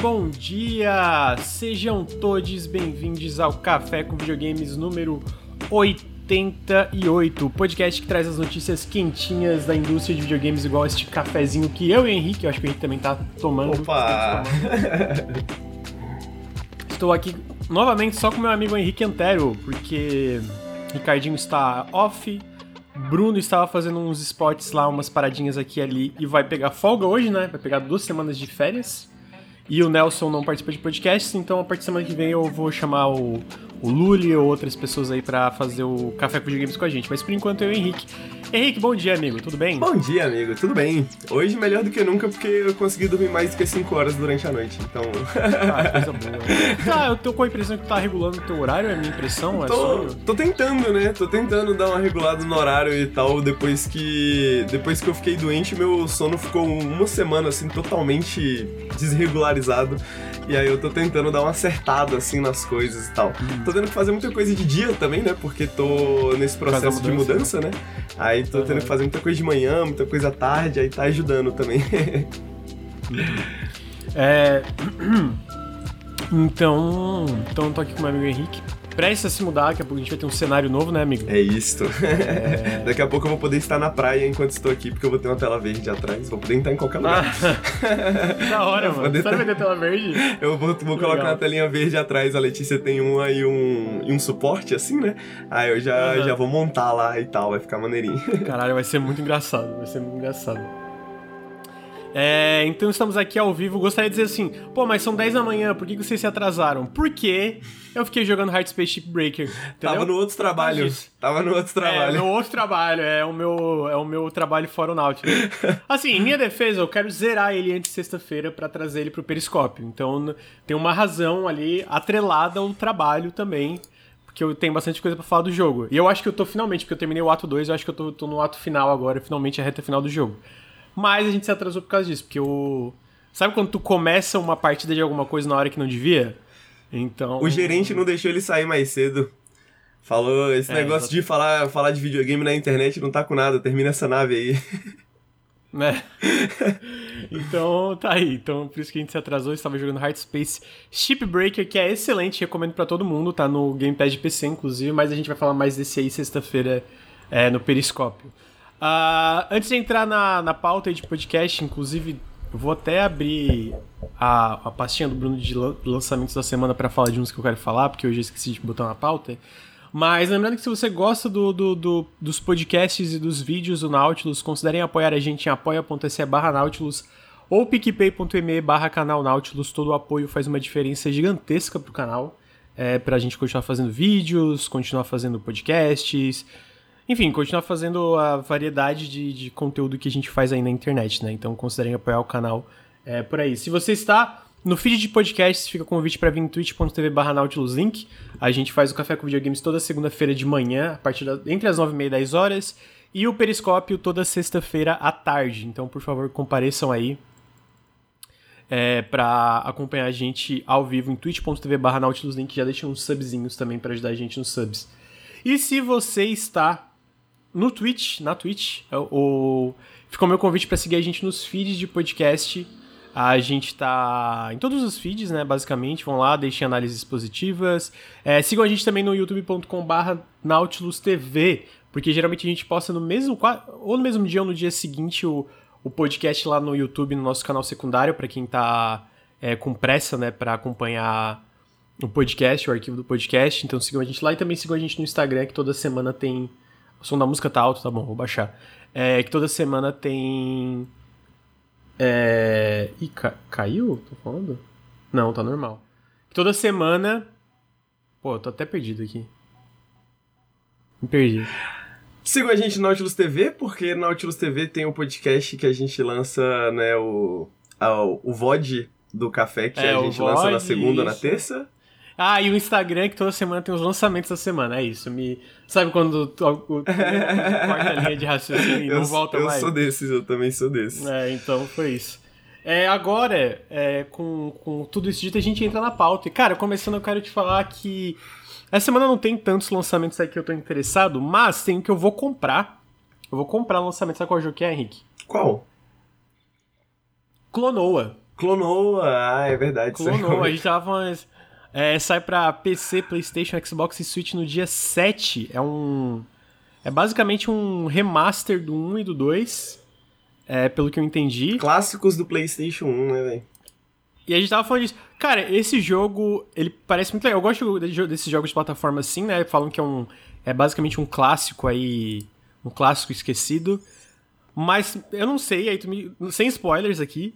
bom dia! Sejam todos bem-vindos ao Café com Videogames número 88, o podcast que traz as notícias quentinhas da indústria de videogames, igual este cafezinho que eu e o Henrique, eu acho que o Henrique também tá tomando. Opa! Estou aqui novamente só com meu amigo Henrique Antero, porque Ricardinho está off, Bruno estava fazendo uns spots lá, umas paradinhas aqui e ali, e vai pegar folga hoje, né? Vai pegar duas semanas de férias. E o Nelson não participa de podcasts, então a partir da semana que vem eu vou chamar o, o Luli ou outras pessoas aí para fazer o Café com Videogames com a gente. Mas por enquanto eu e o Henrique. Henrique, bom dia, amigo. Tudo bem? Bom dia, amigo. Tudo bem. Hoje melhor do que nunca, porque eu consegui dormir mais do que 5 horas durante a noite. Então. Ah, coisa boa. tá, eu tô com a impressão que tu tá regulando o teu horário, é a minha impressão? É tô, tô tentando, né? Tô tentando dar uma regulada no horário e tal. Depois que. Depois que eu fiquei doente, meu sono ficou uma semana assim totalmente desregularizado. E aí eu tô tentando dar uma acertada assim nas coisas e tal. Hum. Tô tendo que fazer muita coisa de dia também, né? Porque tô nesse processo mudança, de mudança, né? Aí tô uhum. tendo que fazer muita coisa de manhã, muita coisa à tarde, aí tá ajudando também. é. Então. Então tô aqui com o meu amigo Henrique presta a se mudar, daqui a pouco a gente vai ter um cenário novo, né, amigo? É isto. É... daqui a pouco eu vou poder estar na praia enquanto estou aqui, porque eu vou ter uma tela verde atrás. Vou poder estar em qualquer lugar. Ah, da hora, mano. Você vai ter tela verde? Eu vou, vou colocar uma telinha verde atrás. A Letícia tem um aí, um, um suporte assim, né? Aí eu já, uhum. já vou montar lá e tal, vai ficar maneirinho. Caralho, vai ser muito engraçado. Vai ser muito engraçado. É, então estamos aqui ao vivo. Gostaria de dizer assim, pô, mas são 10 da manhã, por que vocês se atrasaram? Porque eu fiquei jogando Hard Spaceship Breaker. Entendeu? Tava no outro trabalho. Tava no outro trabalho. É, no outro trabalho, é o meu, é o meu trabalho fora o Nautilus. Assim, em minha defesa, eu quero zerar ele antes de sexta-feira para trazer ele pro periscópio. Então tem uma razão ali atrelada ao trabalho também que eu tenho bastante coisa para falar do jogo. E eu acho que eu tô finalmente, porque eu terminei o ato 2, eu acho que eu tô, tô, no ato final agora, finalmente a reta final do jogo. Mas a gente se atrasou por causa disso, porque o. Sabe quando tu começa uma partida de alguma coisa na hora que não devia? Então. O gerente não deixou ele sair mais cedo. Falou, esse é, negócio de falar, falar de videogame na internet não tá com nada, termina essa nave aí. Né? então, tá aí. Então, por isso que a gente se atrasou. Estava jogando Hard Space Shipbreaker, que é excelente, recomendo para todo mundo. Tá no Gamepad PC, inclusive, mas a gente vai falar mais desse aí sexta-feira é, no Periscópio. Uh, antes de entrar na, na pauta de podcast, inclusive, eu vou até abrir a, a pastinha do Bruno de lançamentos da semana para falar de uns que eu quero falar, porque hoje eu esqueci de botar na pauta. Mas lembrando que se você gosta do, do, do, dos podcasts e dos vídeos do Nautilus, considerem apoiar a gente em apoia.se barra Nautilus ou picpay.me barra canal Nautilus. Todo o apoio faz uma diferença gigantesca pro canal. É, pra gente continuar fazendo vídeos, continuar fazendo podcasts, enfim, continuar fazendo a variedade de, de conteúdo que a gente faz aí na internet, né? Então considerem apoiar o canal é, por aí. Se você está no feed de podcasts, fica o convite para vir em twitch.tv barra nautiluslink. A gente faz o Café com Videogames toda segunda-feira de manhã, a partir da, entre as 9 e meia e 10 horas. E o Periscópio toda sexta-feira à tarde. Então, por favor, compareçam aí é, para acompanhar a gente ao vivo em twitch.tv barra nautiluslink. Já deixa uns subzinhos também para ajudar a gente nos subs. E se você está no Twitch, na Twitch, é o, ficou meu convite para seguir a gente nos feeds de podcast. A gente tá em todos os feeds, né? Basicamente, vão lá, deixem análises positivas. É, sigam a gente também no youtube.com/barra Nautilus TV, porque geralmente a gente posta no mesmo ou no mesmo dia ou no dia seguinte o, o podcast lá no YouTube, no nosso canal secundário, para quem tá é, com pressa, né, para acompanhar o podcast, o arquivo do podcast. Então sigam a gente lá e também sigam a gente no Instagram, que toda semana tem o som da música tá alto, tá bom, vou baixar. É que toda semana tem. É. Ih, ca... caiu? Tô falando? Não, tá normal. Toda semana. Pô, eu tô até perdido aqui. Me perdi. Sigam a gente no Nautilus TV, porque no Nautilus TV tem um podcast que a gente lança, né, o, a, o VOD do café, que é, a gente lança na segunda, isso. na terça. Ah, e o Instagram que toda semana tem os lançamentos da semana, é isso. Me... Sabe quando o, corta a linha de raciocínio e não volta eu mais? Eu sou desses, eu também sou desses. É, então foi isso. É, agora, é, com, com tudo isso dito, a gente entra na pauta. E, cara, começando, eu quero te falar que essa semana não tem tantos lançamentos aí que eu tô interessado, mas tem o que eu vou comprar. Eu vou comprar um lançamento. Sabe qual jogo que é, Henrique? Qual? Clonoa. Clonou, ah, é verdade. Clonou, a gente tava falando. É, sai pra PC, PlayStation, Xbox e Switch no dia 7. É um. É basicamente um remaster do 1 e do 2. É, pelo que eu entendi. Clássicos do PlayStation 1, né, velho? E a gente tava falando disso. Cara, esse jogo, ele parece muito legal. Eu gosto desses jogos de plataforma assim, né? Falam que é um. É basicamente um clássico aí. Um clássico esquecido. Mas eu não sei, aí tu me. Sem spoilers aqui.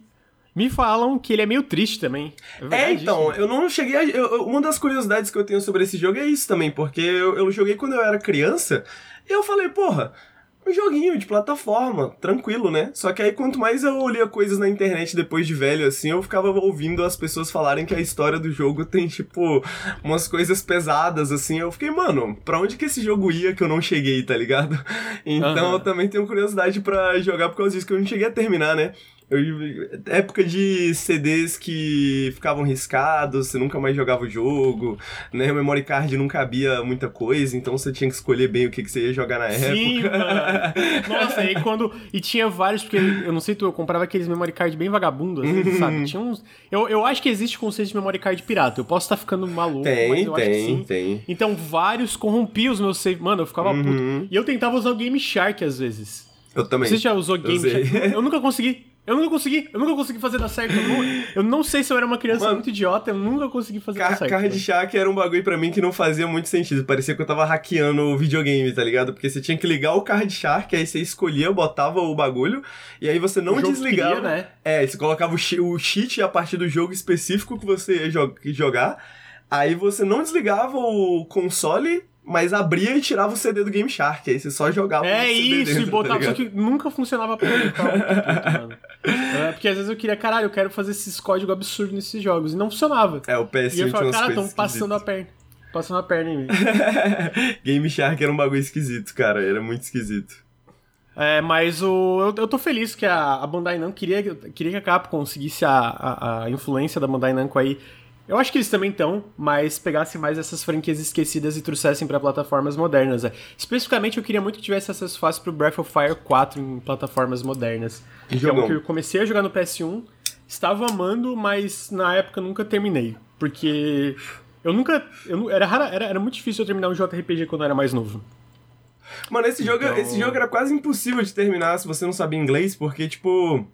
Me falam que ele é meio triste também. É, é então, isso? eu não cheguei a. Eu, uma das curiosidades que eu tenho sobre esse jogo é isso também, porque eu, eu joguei quando eu era criança e eu falei, porra, um joguinho de plataforma, tranquilo, né? Só que aí quanto mais eu lia coisas na internet depois de velho, assim, eu ficava ouvindo as pessoas falarem que a história do jogo tem, tipo, umas coisas pesadas, assim. Eu fiquei, mano, pra onde que esse jogo ia que eu não cheguei, tá ligado? Então uhum. eu também tenho curiosidade para jogar por causa disso, que eu não cheguei a terminar, né? Eu, época de CDs que ficavam riscados, você nunca mais jogava o jogo, né? O memory card não cabia muita coisa, então você tinha que escolher bem o que, que você ia jogar na Sim, época. Mano. Nossa, aí quando. E tinha vários, porque eu não sei tu, eu comprava aqueles memory card bem vagabundos, assim, uhum. sabe? Tinha uns. Eu, eu acho que existe conceito de memory card pirata. Eu posso estar ficando maluco, tem, mas eu tem, acho que sim. Tem. Então vários corrompiam os meus save. Mano, eu ficava uhum. puto. E eu tentava usar o Game Shark às vezes. Eu também. Você já usou Game Shark? Eu nunca consegui. Eu nunca consegui, eu nunca consegui fazer dar certo. Eu não, eu não sei se eu era uma criança Mano, muito idiota, eu nunca consegui fazer dar certo. Card Shark era um bagulho para mim que não fazia muito sentido. Parecia que eu tava hackeando o videogame, tá ligado? Porque você tinha que ligar o Card Shark, aí você escolhia, botava o bagulho, e aí você não desligava. Queria, né? É, você colocava o, cheat a partir do jogo específico que você ia jogar. Aí você não desligava o console mas abria e tirava o CD do Game Shark, aí você só jogava é o isso, dentro, e tá botava, tá só que nunca funcionava pra mim, mano. É, porque às vezes eu queria, caralho, eu quero fazer esses códigos absurdos nesses jogos, e não funcionava. É, o PS1 E eu falava, cara, tão passando a perna. Passando a perna em mim. Game Shark era um bagulho esquisito, cara, era muito esquisito. É, mas o, eu, eu tô feliz que a, a Bandai Namco queria, queria que a Capcom conseguisse a, a, a influência da Bandai Namco aí eu acho que eles também estão, mas pegassem mais essas franquias esquecidas e trouxessem para plataformas modernas. É. Especificamente, eu queria muito que tivesse acesso fácil pro Breath of Fire 4 em plataformas modernas. Que é um que eu comecei a jogar no PS1, estava amando, mas na época nunca terminei. Porque eu nunca. Eu, era, rara, era, era muito difícil eu terminar um JRPG quando eu era mais novo. Mano, esse jogo, então... esse jogo era quase impossível de terminar se você não sabia inglês, porque, tipo.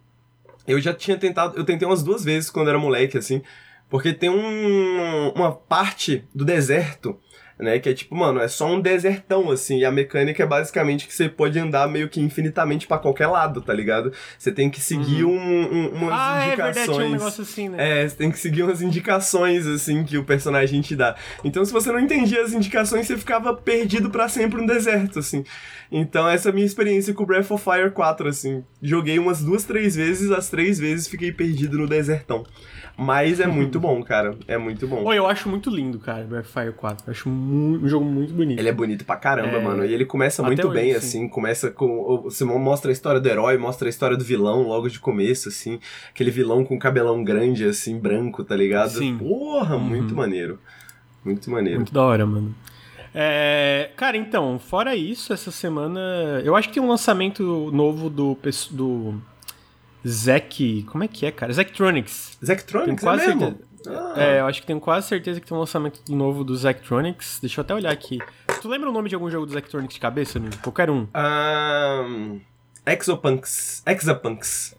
Eu já tinha tentado. Eu tentei umas duas vezes quando era moleque, assim. Porque tem um, uma parte do deserto, né? Que é tipo, mano, é só um desertão, assim. E a mecânica é basicamente que você pode andar meio que infinitamente para qualquer lado, tá ligado? Você tem que seguir uhum. um, um, umas ah, indicações. É, verdade, um negócio assim, né? É, você tem que seguir umas indicações, assim, que o personagem te dá. Então, se você não entendia as indicações, você ficava perdido para sempre no deserto, assim. Então, essa é a minha experiência com Breath of Fire 4, assim. Joguei umas duas, três vezes, as três vezes fiquei perdido no desertão. Mas é muito bom, cara. É muito bom. Oi, eu acho muito lindo, cara, Breath 4. Eu acho um jogo muito bonito. Ele é bonito pra caramba, é... mano. E ele começa muito hoje, bem, sim. assim. Começa com. Você mostra a história do herói, mostra a história do vilão logo de começo, assim. Aquele vilão com cabelão grande, assim, branco, tá ligado? Sim. Porra, uhum. muito maneiro. Muito maneiro. Muito da hora, mano. É, cara, então, fora isso, essa semana. Eu acho que tem um lançamento novo do, do Zack. Como é que é, cara? Zacktronics. Zacktronics? Quase é mesmo? Ah. É, eu acho que tenho quase certeza que tem um lançamento novo do Zacktronics. Deixa eu até olhar aqui. Tu lembra o nome de algum jogo do Zacktronics de cabeça, amigo? Qualquer um. Um, Exopunks. Exapunks.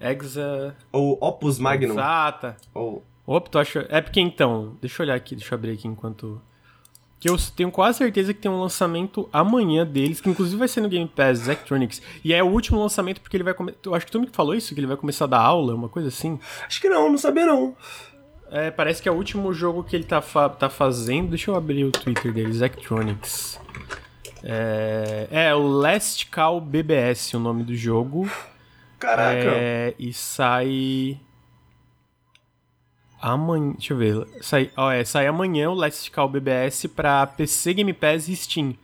Exa. Ou Opus Magnum. Exata. Ou. Opa, tu acha. É porque então. Deixa eu olhar aqui, deixa eu abrir aqui enquanto que eu tenho quase certeza que tem um lançamento amanhã deles, que inclusive vai ser no Game Pass, Electronics. E é o último lançamento porque ele vai começar. Eu acho que tu me falou isso, que ele vai começar a dar aula, uma coisa assim. Acho que não, não sabia não. É, parece que é o último jogo que ele tá, fa tá fazendo. Deixa eu abrir o Twitter deles, Electronics. É, é o Last Call BBS, o nome do jogo. Caraca! É, e sai. Amanhã. Deixa eu ver. Sai, ó, é, sai amanhã o Let's Call BBS pra PC Game Pass e Steam.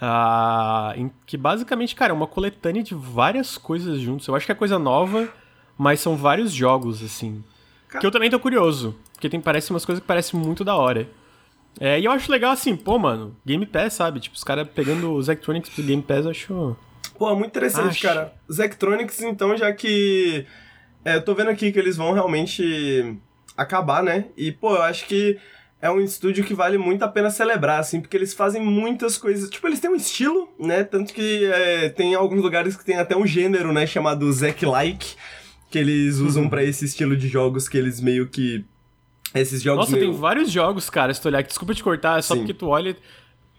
Ah, em, que basicamente, cara, é uma coletânea de várias coisas juntos. Eu acho que é coisa nova, mas são vários jogos, assim. Car... Que eu também tô curioso. Porque tem, parece umas coisas que parecem muito da hora. É, e eu acho legal assim, pô, mano, Game Pass, sabe? Tipo, os caras pegando os Electronics pro Game Pass, eu acho. Pô, muito interessante, acho. cara. Os Electronics, então, já que É, eu tô vendo aqui que eles vão realmente acabar, né? E, pô, eu acho que é um estúdio que vale muito a pena celebrar, assim, porque eles fazem muitas coisas. Tipo, eles têm um estilo, né? Tanto que é, tem alguns lugares que tem até um gênero, né? Chamado Zack-like, que eles usam para esse estilo de jogos que eles meio que. Esses jogos. Nossa, meio... tem vários jogos, cara, se tu olhar. Desculpa te cortar, é só Sim. porque tu olha.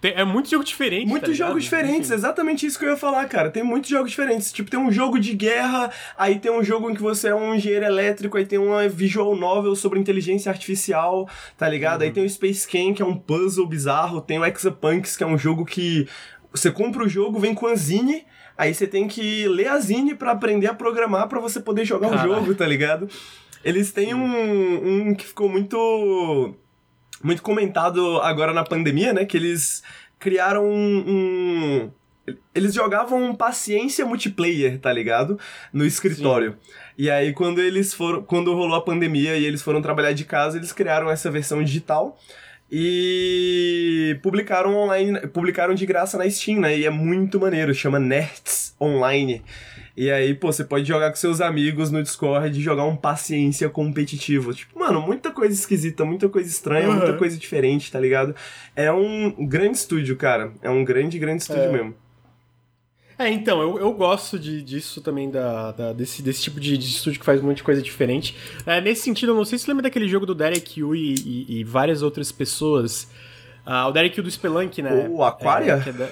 Tem, é muito jogo diferente. Muitos tá jogos diferentes, Enfim. exatamente isso que eu ia falar, cara. Tem muitos jogos diferentes. Tipo, tem um jogo de guerra, aí tem um jogo em que você é um engenheiro elétrico, aí tem uma visual novel sobre inteligência artificial, tá ligado? Uhum. Aí tem o Space Can, que é um puzzle bizarro, tem o Exapunks, que é um jogo que você compra o jogo, vem com a Zine, aí você tem que ler a Zine pra aprender a programar para você poder jogar o jogo, tá ligado? Eles têm um, um que ficou muito muito comentado agora na pandemia, né? Que eles criaram um, um eles jogavam paciência multiplayer, tá ligado? No escritório. Sim. E aí, quando eles foram. Quando rolou a pandemia e eles foram trabalhar de casa, eles criaram essa versão digital e publicaram online. Publicaram de graça na Steam, né? E é muito maneiro, chama Nerds Online. E aí, pô, você pode jogar com seus amigos no Discord e jogar um paciência competitivo. Tipo, mano, muita coisa esquisita, muita coisa estranha, uhum. muita coisa diferente, tá ligado? É um grande estúdio, cara. É um grande, grande estúdio é. mesmo. É, então, eu, eu gosto de, disso também, da, da desse, desse tipo de, de, estúdio que faz um monte de coisa diferente. É, nesse sentido, eu não sei se você lembra daquele jogo do Derek Yu e, e, e várias outras pessoas. Ah, o Derek Yu do Spelunk, né? O Aquaria? É, é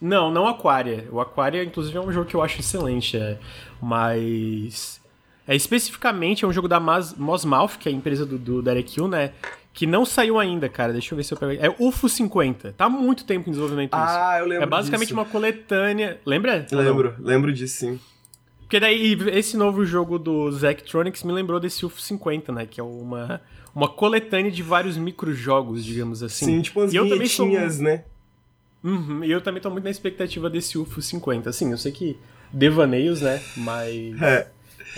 não, não Aquaria. O Aquaria, inclusive, é um jogo que eu acho excelente. É, mas. É, especificamente é um jogo da Mosmouth, que é a empresa do, do Derek Hill, né? Que não saiu ainda, cara. Deixa eu ver se eu pego. É UFO 50. Tá muito tempo em desenvolvimento ah, isso. Ah, eu lembro. É basicamente disso. uma coletânea. Lembra? Lembro, lembro disso sim. Porque daí esse novo jogo do Zectronics me lembrou desse UFO 50, né? Que é uma, uma coletânea de vários microjogos, digamos assim. Sim, tipo umas e eu também sou... né? Uhum, e eu também tô muito na expectativa desse UFO 50. Assim, eu sei que devaneios, né? Mas. É.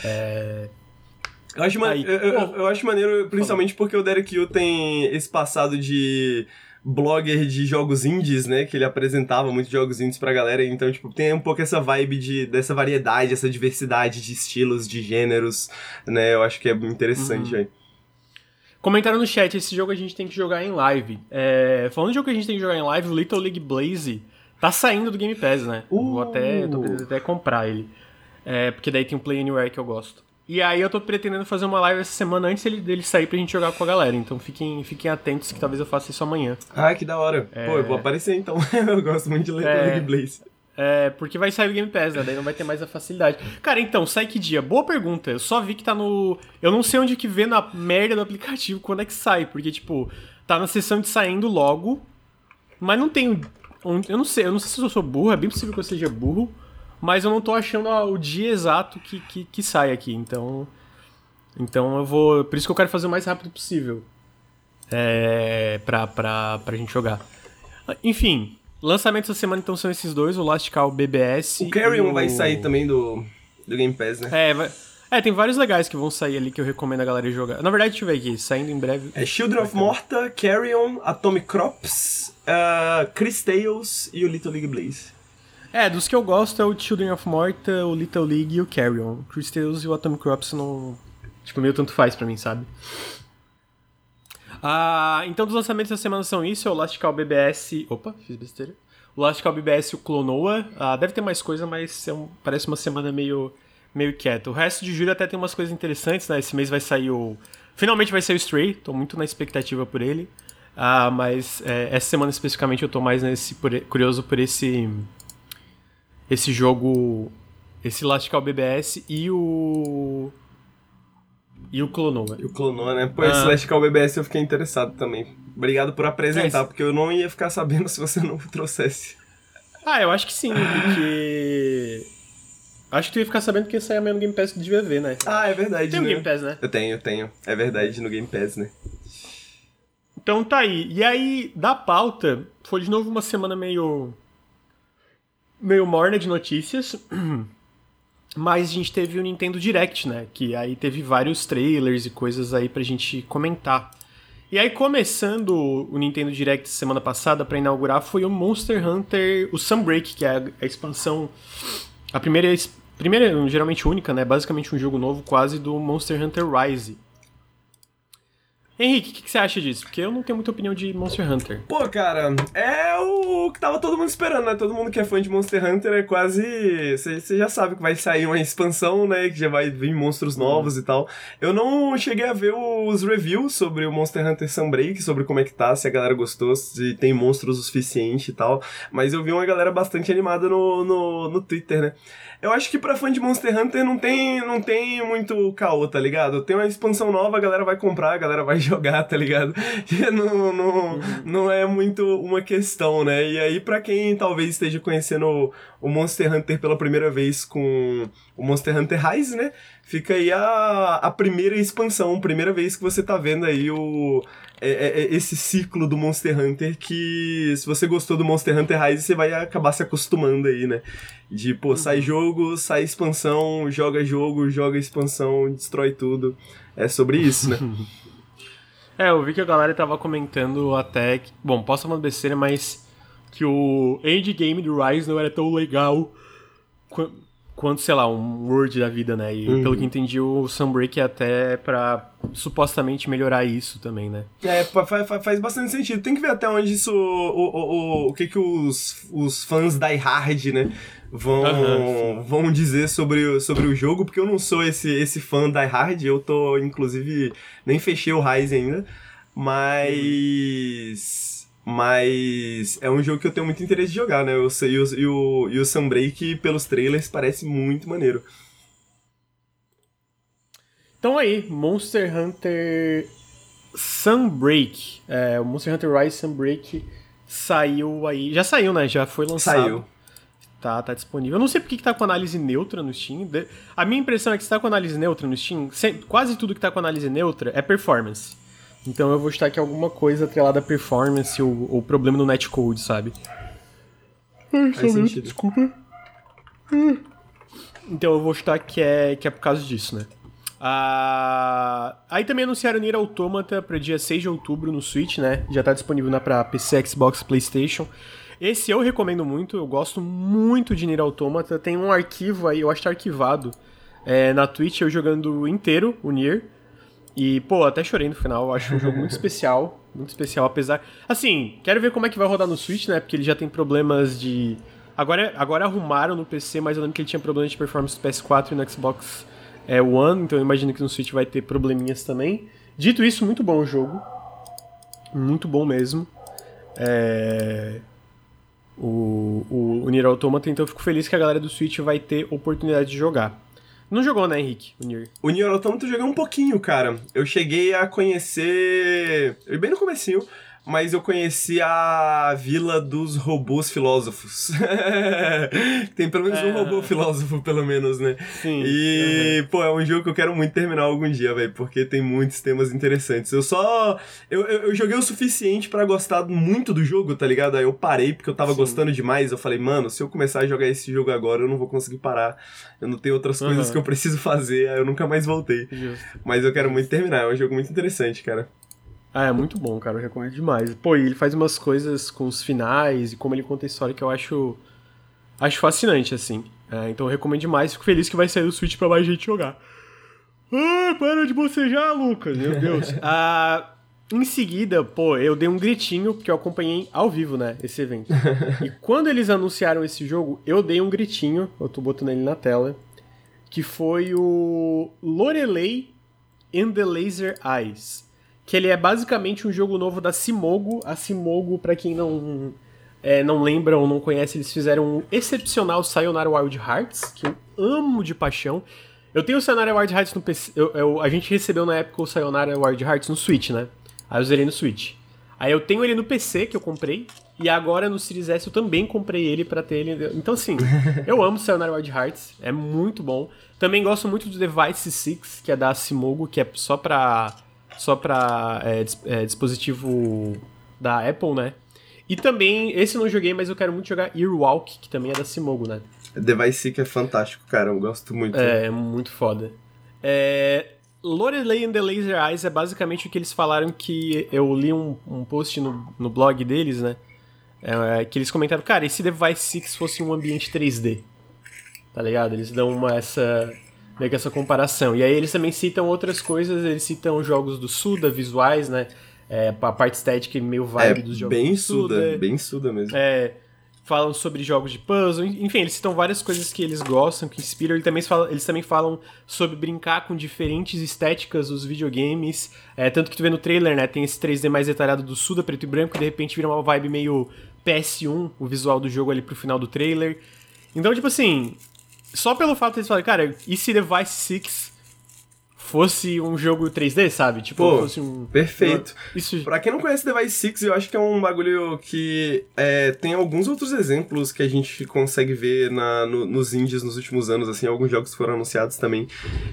é... Eu acho, Aí, eu, eu, eu, acho maneiro, principalmente porque o Derek Yu tem esse passado de blogger de jogos indies, né? Que ele apresentava muitos jogos indies pra galera. Então, tipo, tem um pouco essa vibe de, dessa variedade, essa diversidade de estilos, de gêneros, né? Eu acho que é interessante uhum. aí. Comentaram no chat, esse jogo a gente tem que jogar em live. É, falando de jogo que a gente tem que jogar em live, o Little League Blaze tá saindo do Game Pass, né? Uh. Vou até, tô pretendendo até comprar ele. É, porque daí tem um Play Anywhere que eu gosto. E aí eu tô pretendendo fazer uma live essa semana antes dele sair pra gente jogar com a galera. Então fiquem, fiquem atentos que talvez eu faça isso amanhã. Ah, que da hora. É... Pô, eu vou aparecer então. eu gosto muito de Little é... League Blaze. É, porque vai sair o Game Pass, né? Daí não vai ter mais a facilidade. Cara, então, sai que dia? Boa pergunta. Eu só vi que tá no. Eu não sei onde que vê na merda do aplicativo quando é que sai. Porque, tipo, tá na sessão de saindo logo. Mas não tem. Eu não sei, eu não sei se eu sou burro, é bem possível que eu seja burro. Mas eu não tô achando o dia exato que, que, que sai aqui. Então. Então eu vou. Por isso que eu quero fazer o mais rápido possível. É. Pra, pra, pra gente jogar. Enfim, Lançamentos essa semana então são esses dois, o Last Call BBS. O Carrion o... vai sair também do, do Game Pass, né? É, vai... É, tem vários legais que vão sair ali que eu recomendo a galera jogar. Na verdade, deixa eu ver aqui, saindo em breve. É Children of Morta, Carrion, Atomic Crops, uh, Chris Tales e o Little League Blaze. É, dos que eu gosto é o Children of Morta, o Little League e o Carrion. Chris Tales e o Atomic Crops não. Tipo, meio tanto faz pra mim, sabe? Ah, então, dos lançamentos da semana são isso: é o Last Call BBS. Opa, fiz besteira. O Last Call BBS e o Clonoa. Ah, deve ter mais coisa, mas é um, parece uma semana meio, meio quieta. O resto de julho até tem umas coisas interessantes, né? Esse mês vai sair o. Finalmente vai sair o Stray, tô muito na expectativa por ele. Ah, mas é, essa semana especificamente eu tô mais nesse, por, curioso por esse. Esse jogo. Esse Last Call BBS e o. E o Clonoa. E o Clonoa, né? Pô, ah. esse Call BBS eu fiquei interessado também. Obrigado por apresentar, é porque eu não ia ficar sabendo se você não trouxesse. Ah, eu acho que sim, porque. Acho que tu ia ficar sabendo que amanhã no Game Pass de VV, né? Ah, é verdade. Tem né? no Game Pass, né? Eu tenho, eu tenho. É verdade, no Game Pass, né? Então tá aí. E aí, da pauta, foi de novo uma semana meio. meio morna de notícias. Mas a gente teve o Nintendo Direct, né? Que aí teve vários trailers e coisas aí pra gente comentar. E aí, começando o Nintendo Direct semana passada para inaugurar, foi o Monster Hunter, o Sunbreak, que é a, expansão. A primeira primeira, geralmente única, né? Basicamente um jogo novo quase do Monster Hunter Rise. Henrique, o que, que, você acha disso? Porque eu não tenho muita opinião de Monster Hunter. Pô, cara, é o que tava todo mundo esperando, né? Todo mundo que é fã de Monster Hunter é quase. Você já sabe que vai sair uma expansão, né? Que já vai vir monstros novos e tal. Eu não cheguei a ver os reviews sobre o Monster Hunter Sunbreak, sobre como é que tá, se a galera gostou, se tem monstros o suficiente e tal. Mas eu vi uma galera bastante animada no, no, no Twitter, né? Eu acho que pra fã de Monster Hunter não tem, não tem muito caô, tá ligado? Tem uma expansão nova, a galera vai comprar, a galera vai jogar, tá ligado? E não, não, uhum. não é muito uma questão, né? E aí, pra quem talvez esteja conhecendo o Monster Hunter pela primeira vez com o Monster Hunter Rise, né? Fica aí a, a primeira expansão, primeira vez que você tá vendo aí o, é, é, é, esse ciclo do Monster Hunter que, se você gostou do Monster Hunter Rise, você vai acabar se acostumando aí, né? De, pô, sai uhum. jogo, sai expansão, joga jogo, joga expansão, destrói tudo. É sobre isso, né? é, eu vi que a galera tava comentando até que, bom, posso falar besteira, mas que o endgame do Rise não era tão legal quanto, sei lá, um Word da vida, né? E uhum. pelo que entendi, o Sunbreak é até pra supostamente melhorar isso também, né? É, faz, faz bastante sentido. Tem que ver até onde isso. O, o, o, o que que os, os fãs die hard, né? Vão, uhum, vão dizer sobre, sobre o jogo, porque eu não sou esse, esse fã die hard, eu tô, inclusive, nem fechei o Rise ainda, mas. Uhum mas é um jogo que eu tenho muito interesse de jogar, né? Eu sei, e, o, e, o, e o Sunbreak, pelos trailers, parece muito maneiro. Então aí, Monster Hunter Sunbreak. É, o Monster Hunter Rise Sunbreak saiu aí. Já saiu, né? Já foi lançado. Saiu. Tá, tá disponível. Eu não sei porque que tá com análise neutra no Steam. A minha impressão é que se tá com análise neutra no Steam, quase tudo que tá com análise neutra é performance. Então eu vou estar aqui alguma coisa atrelada à performance ou, ou problema no netcode, sabe? Ai, Faz sentido. Desculpa. Então eu vou estar que é, que é por causa disso, né? Ah, aí também anunciaram Nier Automata para dia 6 de outubro no Switch, né? Já tá disponível na pra PC, Xbox, PlayStation. Esse eu recomendo muito, eu gosto muito de Nier Automata. Tem um arquivo aí, eu acho que tá arquivado é, na Twitch, eu jogando inteiro o Nier. E, pô, até chorei no final. Eu acho um jogo muito especial. Muito especial, apesar. Assim, quero ver como é que vai rodar no Switch, né? Porque ele já tem problemas de. Agora, agora arrumaram no PC, mas eu lembro que ele tinha problemas de performance no PS4 e no Xbox é, One, então eu imagino que no Switch vai ter probleminhas também. Dito isso, muito bom o jogo. Muito bom mesmo. É... O, o, o Nier Automata, então eu fico feliz que a galera do Switch vai ter oportunidade de jogar. Não jogou, né, Henrique? O Nier. O Nier Automata eu joguei um pouquinho, cara. Eu cheguei a conhecer... Bem no comecinho mas eu conheci a Vila dos Robôs Filósofos. Tem pelo menos é... um robô filósofo, pelo menos, né? Sim. E, uhum. pô, é um jogo que eu quero muito terminar algum dia, velho, porque tem muitos temas interessantes. Eu só. Eu, eu, eu joguei o suficiente para gostar muito do jogo, tá ligado? Aí eu parei porque eu tava Sim. gostando demais. Eu falei, mano, se eu começar a jogar esse jogo agora, eu não vou conseguir parar. Eu não tenho outras uhum. coisas que eu preciso fazer, aí eu nunca mais voltei. Justo. Mas eu quero muito terminar, é um jogo muito interessante, cara. Ah, é muito bom, cara. Eu recomendo demais. Pô, e ele faz umas coisas com os finais e como ele conta a história que eu acho. Acho fascinante, assim. É, então eu recomendo demais. Fico feliz que vai sair o Switch pra mais gente jogar. Ah, para de bocejar, Lucas. Meu Deus. ah, em seguida, pô, eu dei um gritinho, porque eu acompanhei ao vivo, né, esse evento. e quando eles anunciaram esse jogo, eu dei um gritinho, eu tô botando ele na tela, que foi o Lorelei and the Laser Eyes que ele é basicamente um jogo novo da Simogo. A Simogo, para quem não é, não lembra ou não conhece, eles fizeram um excepcional Sayonara Wild Hearts, que eu amo de paixão. Eu tenho o Sayonara Wild Hearts no PC. Eu, eu, a gente recebeu na época o Sayonara Wild Hearts no Switch, né? Aí eu zerei no Switch. Aí eu tenho ele no PC, que eu comprei. E agora no Series S eu também comprei ele para ter ele. Então, assim, eu amo Sayonara Wild Hearts. É muito bom. Também gosto muito do Device 6, que é da Simogo, que é só pra só para é, é, dispositivo da Apple, né? E também, esse eu não joguei, mas eu quero muito jogar Earwalk, que também é da Simogo, né? Device que é fantástico, cara, eu gosto muito. É, é muito foda. É, Lorelei and the Laser Eyes é basicamente o que eles falaram que eu li um, um post no, no blog deles, né? É, que eles comentaram, cara, e se Device 6 fosse um ambiente 3D? tá ligado? Eles dão uma essa meio que essa comparação. E aí eles também citam outras coisas, eles citam jogos do Suda, visuais, né? É, a parte estética e meio vibe é, dos jogos bem do Suda. Suda. Bem Suda mesmo. É, falam sobre jogos de puzzle, enfim, eles citam várias coisas que eles gostam, que inspiram. Eles também falam, eles também falam sobre brincar com diferentes estéticas dos videogames. É, tanto que tu vê no trailer, né? Tem esse 3D mais detalhado do Suda, preto e branco, e de repente vira uma vibe meio PS1, o visual do jogo ali pro final do trailer. Então, tipo assim, só pelo fato de eles falarem, cara, e se Device 6 fosse um jogo 3D, sabe? Tipo, Pô, fosse um. Perfeito. Isso. Pra quem não conhece Device 6, eu acho que é um bagulho que é, tem alguns outros exemplos que a gente consegue ver na, no- nos indies nos últimos anos, assim, alguns jogos foram anunciados também.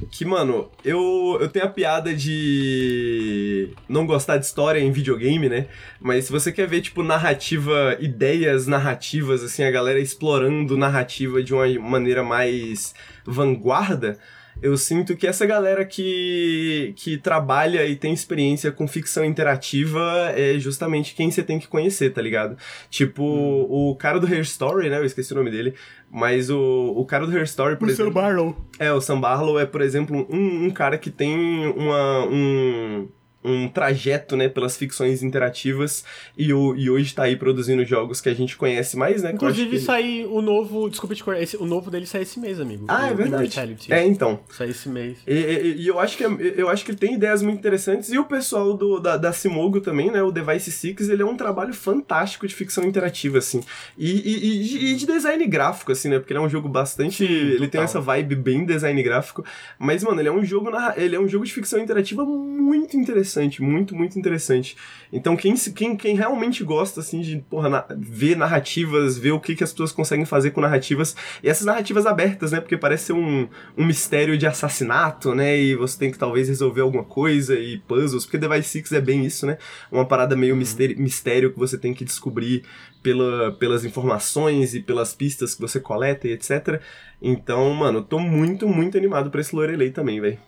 Que, mano, eu, eu tenho a piada de não gostar de história em videogame, né? Mas se você quer ver, tipo, narrativa, ideias narrativas, assim, a galera explorando narrativa de uma maneira mais vanguarda, eu sinto que essa galera que, que trabalha e tem experiência com ficção interativa é justamente quem você tem que conhecer, tá ligado? Tipo, o cara do Hair Story, né? Eu esqueci o nome dele. Mas o, o cara do Hair Story, por exemplo. Barlow. É, o Sam Barlow é, por exemplo, um, um cara que tem uma, um, um trajeto, né, pelas ficções interativas e, o, e hoje tá aí produzindo jogos que a gente conhece mais, né? Inclusive, sair o novo. Desculpa te cortar, esse- o novo dele sai esse mês, amigo. Ah, é verdade. É, então. Sai esse mês. E, e- e eu acho que eu acho que ele tem ideias muito interessantes e o pessoal do, da, da Simogo também, né, o Device Six, ele é um trabalho fantástico de ficção interativa assim. E, e- de design gráfico assim, né? Porque ele é um jogo bastante, Sim, ele tem total. essa vibe bem design gráfico, mas mano, ele é um jogo narra- ele é um jogo de ficção interativa muito interessante, muito muito interessante. Então quem quem, quem realmente gosta assim de, porra, na- ver narrativas, ver o que que as pessoas conseguem fazer com narrativas e essas narrativas abertas, né? Porque parece ser um, um mistério de assassinato, né? E você tem que talvez resolver alguma coisa e puzzles, porque Device Six é bem isso, né? Uma parada meio mistério, mistério que você tem que descobrir pela, pelas informações e pelas pistas que você coleta e etc. Então, mano, eu tô muito, muito animado pra esse Lorelei também, velho.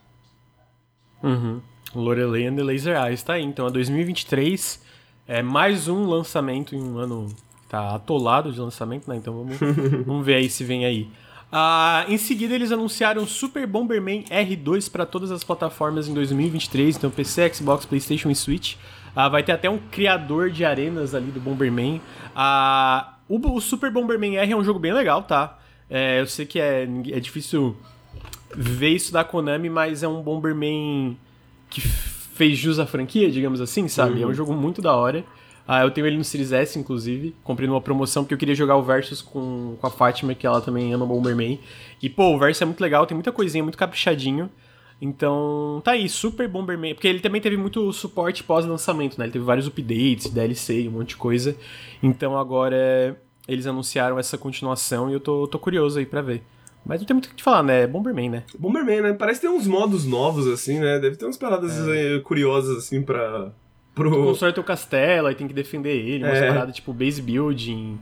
Uhum. Lorelei and the Laser Eyes tá aí. Então é 2023. É mais um lançamento em um ano tá atolado de lançamento, né? Então vamos, vamos ver aí se vem aí. Ah, em seguida, eles anunciaram Super Bomberman R2 para todas as plataformas em 2023, então PC, Xbox, PlayStation e Switch. Ah, vai ter até um criador de arenas ali do Bomberman. Ah, o, o Super Bomberman R é um jogo bem legal, tá? É, eu sei que é, é difícil ver isso da Konami, mas é um Bomberman que fez jus à franquia, digamos assim, sabe? É um jogo muito da hora. Ah, eu tenho ele no Series S, inclusive. Comprei numa promoção porque eu queria jogar o Versus com, com a Fátima, que ela também ama Bomberman. E, pô, o Versus é muito legal, tem muita coisinha, muito caprichadinho. Então, tá aí, Super Bomberman. Porque ele também teve muito suporte pós-lançamento, né? Ele teve vários updates, DLC e um monte de coisa. Então agora eles anunciaram essa continuação e eu tô, tô curioso aí pra ver. Mas não tem muito o que te falar, né? É Bomberman, né? Bomberman, né? Parece ter uns modos novos, assim, né? Deve ter umas paradas eh, curiosas, assim, pra. Tu Pro... constrói teu castelo, aí tem que defender ele, umas É. paradas tipo base building.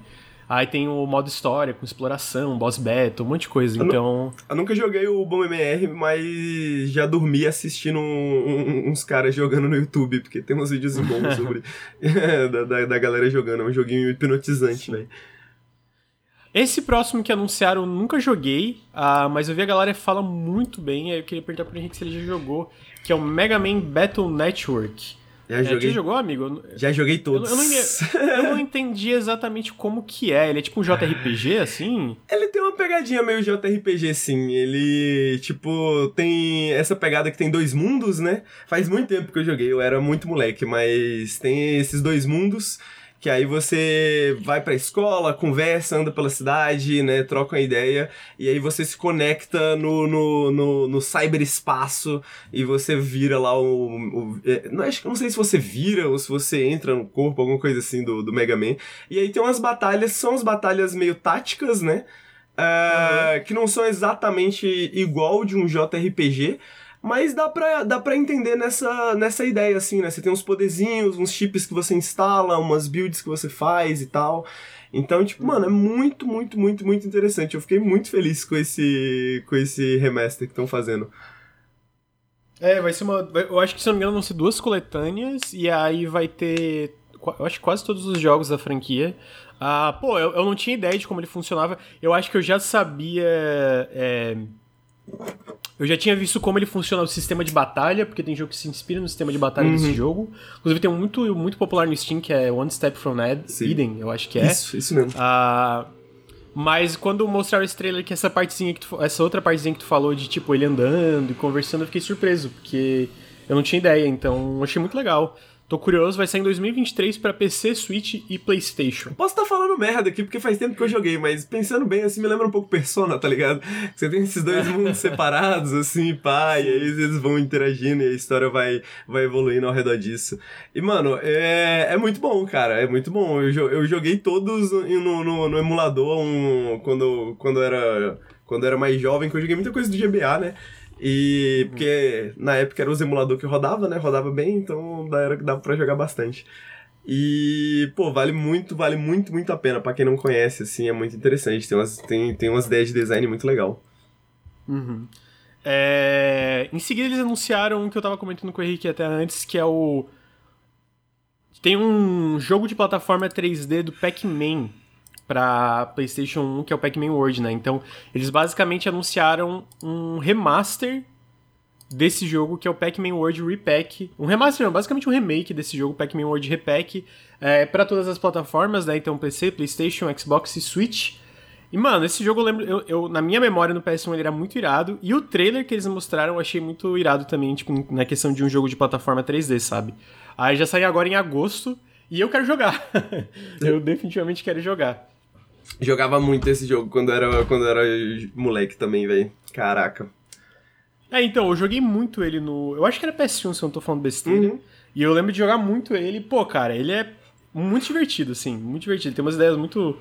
Aí tem o modo história com exploração, boss battle, um monte de coisa. não- Então, Eu nunca joguei o Bomberman mas já dormi assistindo um- um- uns caras jogando no YouTube, porque tem uns vídeos bons sobre. da, da, da galera jogando. É um joguinho hipnotizante, velho. Esse próximo que anunciaram eu nunca joguei, ah, mas eu vi a galera fala muito bem, aí eu queria perguntar pro Henrique se ele já jogou, que é o Mega Man Battle Network. Já É, joguei. tu jogou, amigo? Eu Já joguei Eu, todos. eu não, eu não entendi exatamente como que é. Ele é tipo um JRPG, assim? Ele tem uma pegadinha meio JRPG, sim. Ele, tipo, tem essa pegada que tem dois mundos, né? Faz muito tempo que eu joguei, eu era muito moleque, mas tem esses dois mundos que aí você vai pra escola, conversa, anda pela cidade, né? Troca uma ideia, e aí você se conecta no, no, no, no cyberespaço e você vira lá o. o é, não, acho que não sei se você vira ou se você entra no corpo, alguma coisa assim do, do Mega Man. E aí tem umas batalhas, são as batalhas meio táticas, né? É, que não são exatamente igual de um JRPG, mas dá pra, dá pra entender nessa, nessa ideia, assim, né? Você tem uns poderzinhos, uns chips que você instala, umas builds que você faz e tal. Então, tipo, mano, é muito, muito, muito, muito interessante. Eu fiquei muito feliz com esse, com esse remaster que estão fazendo. É, vai ser uma. Eu acho que, se não me engano, vão ser duas coletâneas, e aí vai ter eu acho quase todos os jogos da franquia. Ah, pô, eu, eu não tinha ideia de como ele funcionava. Eu acho que eu já sabia. É, eu já tinha visto como ele funciona o sistema de batalha, porque tem jogo que se inspira no sistema de batalha uhum. desse jogo. Inclusive tem um muito, muito popular no Steam que é One Step from Ed, Eden, eu acho que é. Isso, isso mesmo. Ah, mas quando mostraram esse trailer, que essa partezinha que tu, essa outra partezinha que tu falou de tipo ele andando e conversando, eu fiquei surpreso, porque eu não tinha ideia, então achei muito legal. Tô curioso, vai sair em 2023 para PC, Switch e PlayStation. Posso estar tá falando merda aqui porque faz tempo que eu joguei, mas pensando bem assim, me lembra um pouco Persona, tá ligado? Você tem esses dois mundos separados, assim, pá, e aí eles vão interagindo e a história vai, vai evoluindo ao redor disso. E, mano, é, é muito bom, cara, é muito bom. Eu, eu joguei todos no, no, no emulador um, quando, quando, era, quando era mais jovem, que eu joguei muita coisa do GBA, né? E porque na época era o emulador que rodava, né? Rodava bem, então era que dava pra jogar bastante. E, pô, vale muito, vale muito, muito a pena. para quem não conhece, assim, é muito interessante. Tem umas, tem, tem umas ideias de design muito legal. Uhum. É... Em seguida, eles anunciaram o que eu tava comentando com o Henrique até antes, que é o. Tem um jogo de plataforma 3D do Pac-Man para PlayStation 1, que é o Pac-Man World, né? Então, eles basicamente anunciaram um remaster desse jogo, que é o Pac-Man World Repack. Um remaster, não, basicamente um remake desse jogo, Pac-Man World Repack, é, para todas as plataformas, né? Então, PC, PlayStation, Xbox e Switch. E, mano, esse jogo eu lembro, eu, eu, na minha memória no PS1 ele era muito irado, e o trailer que eles mostraram eu achei muito irado também, tipo, na questão de um jogo de plataforma 3D, sabe? Aí já saiu agora em agosto, e eu quero jogar. eu definitivamente quero jogar. Jogava muito esse jogo quando era, quando era moleque também, velho. Caraca. É, então, eu joguei muito ele no. Eu acho que era PS1, se eu não tô falando besteira. Uhum. E eu lembro de jogar muito ele. Pô, cara, ele é muito divertido, assim. Muito divertido. Tem umas ideias muito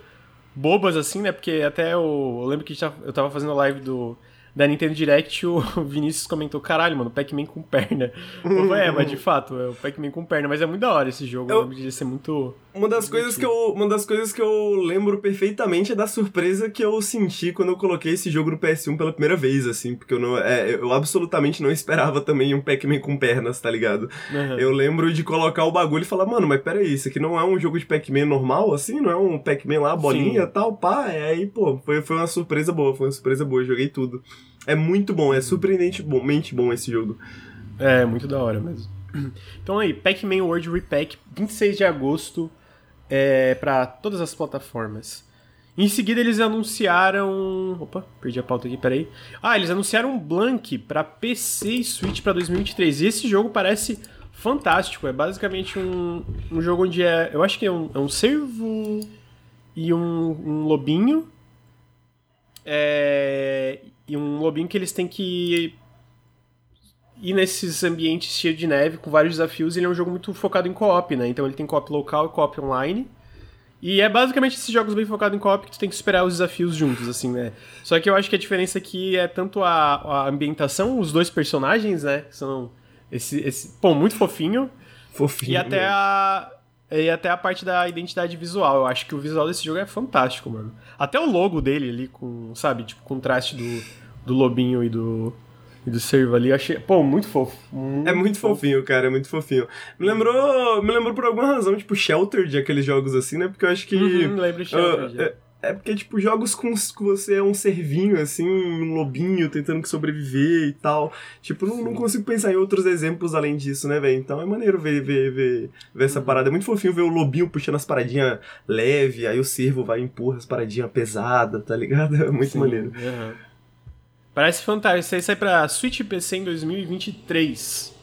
bobas, assim, né? Porque até eu, eu lembro que eu tava fazendo a live do da Nintendo Direct, o Vinícius comentou: caralho, mano, Pac-Man com perna. Eu falei, é, mas de fato, é o Pac-Man com perna, mas é muito da hora esse jogo. Eu, lembro de ser muito. Uma das, coisas que eu, uma das coisas que eu lembro perfeitamente é da surpresa que eu senti quando eu coloquei esse jogo no PS1 pela primeira vez, assim, porque eu, não, é, eu absolutamente não esperava também um Pac-Man com pernas, tá ligado? Uhum. Eu lembro de colocar o bagulho e falar, mano, mas peraí, isso aqui não é um jogo de Pac-Man normal, assim? Não é um Pac-Man lá, bolinha tal, pá? E aí, pô, foi, foi uma surpresa boa, foi uma surpresa boa, eu joguei tudo. É muito bom, é surpreendentemente bom esse jogo. É, muito da hora mesmo. Então aí, Pac-Man World Repack, 26 de agosto, é, para todas as plataformas. Em seguida eles anunciaram. Opa, perdi a pauta aqui, peraí. Ah, eles anunciaram Blank para PC e Switch para 2023. E esse jogo parece fantástico. É basicamente um, um jogo onde é. Eu acho que é um, é um cervo e um, um lobinho. É, e um lobinho que eles têm que ir nesses ambientes cheios de neve com vários desafios. Ele é um jogo muito focado em co-op, né? Então ele tem co-op local e co-op online. E é basicamente esses jogos bem focados em co-op que tu tem que superar os desafios juntos, assim, né? Só que eu acho que a diferença aqui é tanto a, a ambientação, os dois personagens, né? Que são esse, esse. Pô, muito fofinho. Fofinho. E até a. E até a parte da identidade visual. Eu acho que o visual desse jogo é fantástico, mano. Até o logo dele ali, com, sabe, tipo, contraste do, do lobinho e do, e do servo ali, eu achei, pô, muito fofo. Muito é muito fofo. fofinho, cara, é muito fofinho. Me lembrou, me lembrou por alguma razão, tipo, Shelter, de aqueles jogos assim, né? Porque eu acho que... Uhum, lembro Shelter, uh, é, porque, tipo, jogos com que você é um servinho, assim, um lobinho tentando sobreviver e tal. Tipo, não, não consigo pensar em outros exemplos além disso, né, velho? Então é maneiro ver, ver, ver, ver essa uhum. parada. É muito fofinho ver o lobinho puxando as paradinhas leve, aí o servo vai e empurra as paradinhas pesadas, tá ligado? É muito Sim, maneiro. Uhum. Parece fantástico. Isso aí sai pra Switch PC em 2023.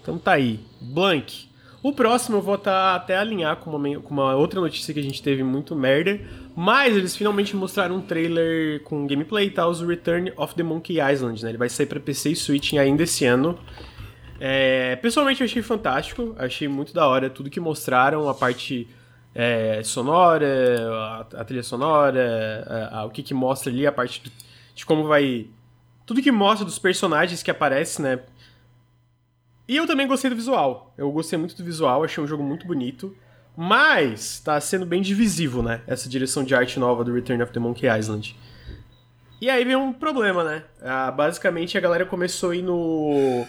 Então tá aí. Blank. O próximo eu vou tá até alinhar com uma, com uma outra notícia que a gente teve muito merda. Mas eles finalmente mostraram um trailer com gameplay e tal, o Return of the Monkey Island, né? Ele vai sair para PC e Switch ainda esse ano. É, pessoalmente eu achei fantástico, achei muito da hora tudo que mostraram, a parte é, sonora, a, a, trilha sonora, a, a, o que, que mostra ali, a parte de, de como vai. Tudo que mostra dos personagens que aparecem, né? E eu também gostei do visual. Eu gostei muito do visual, achei um jogo muito bonito. Mas tá sendo bem divisivo, né? Essa direção de arte nova do Return of the Monkey Island. E aí vem um problema, né? Ah, basicamente a galera começou a ir no.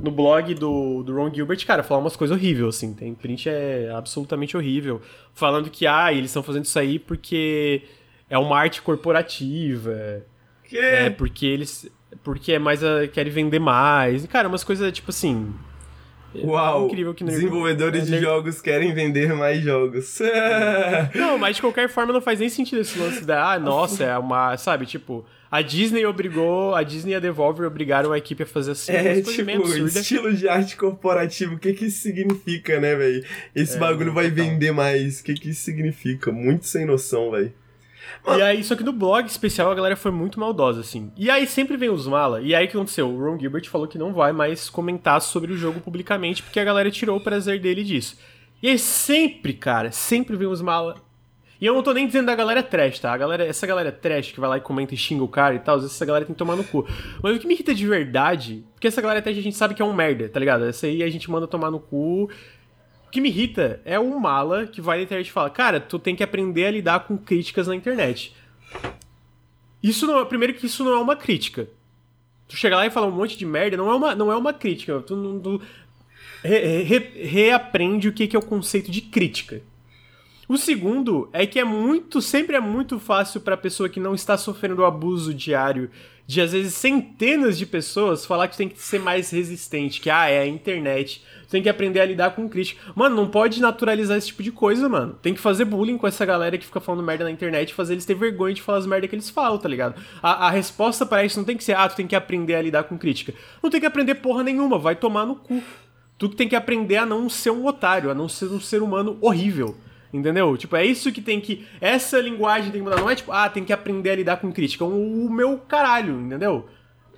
no blog do, do Ron Gilbert, cara, falar umas coisas horríveis, assim. Tem print é absolutamente horrível. Falando que, ah, eles estão fazendo isso aí porque é uma arte corporativa. Que? É, porque eles. Porque é mais. A, querem vender mais. E, cara, umas coisas tipo assim. Uau! Incrível que Desenvolvedores de jogos querem vender mais jogos. não, mas de qualquer forma não faz nem sentido esse lance da. Ah, nossa, é uma. Sabe, tipo. A Disney obrigou, a Disney e a Devolver obrigaram a equipe a fazer assim. É, tipo, estilo de arte corporativo, o que que isso significa, né, velho? Esse é, bagulho vai vender mais, o que que isso significa? Muito sem noção, velho. E aí, só que no blog especial a galera foi muito maldosa, assim. E aí sempre vem os mala. E aí o que aconteceu? O Ron Gilbert falou que não vai mais comentar sobre o jogo publicamente, porque a galera tirou o prazer dele disso. E aí sempre, cara, sempre vem os mala. E eu não tô nem dizendo da galera trash, tá? A galera, essa galera trash que vai lá e comenta e xinga o cara e tal, às vezes essa galera tem que tomar no cu. Mas o que me irrita de verdade, porque essa galera trash a gente sabe que é um merda, tá ligado? Essa aí a gente manda tomar no cu o que me irrita é o mala que vai na internet e fala: Cara, tu tem que aprender a lidar com críticas na internet. Isso não é. Primeiro que isso não é uma crítica. Tu chegar lá e falar um monte de merda não é uma, não é uma crítica. Tu, tu re, re, reaprende o que, que é o conceito de crítica. O segundo é que é muito, sempre é muito fácil para pessoa que não está sofrendo o abuso diário de às vezes centenas de pessoas falar que tem que ser mais resistente, que ah, é a internet, tem que aprender a lidar com crítica. Mano, não pode naturalizar esse tipo de coisa, mano. Tem que fazer bullying com essa galera que fica falando merda na internet fazer eles ter vergonha de falar as merda que eles falam, tá ligado? A, a resposta para isso não tem que ser, ah, tu tem que aprender a lidar com crítica. Não tem que aprender porra nenhuma, vai tomar no cu. Tu que tem que aprender a não ser um otário, a não ser um ser humano horrível. Entendeu? Tipo, é isso que tem que. Essa linguagem tem que mudar. Não é tipo, ah, tem que aprender a lidar com crítica. O meu caralho, entendeu?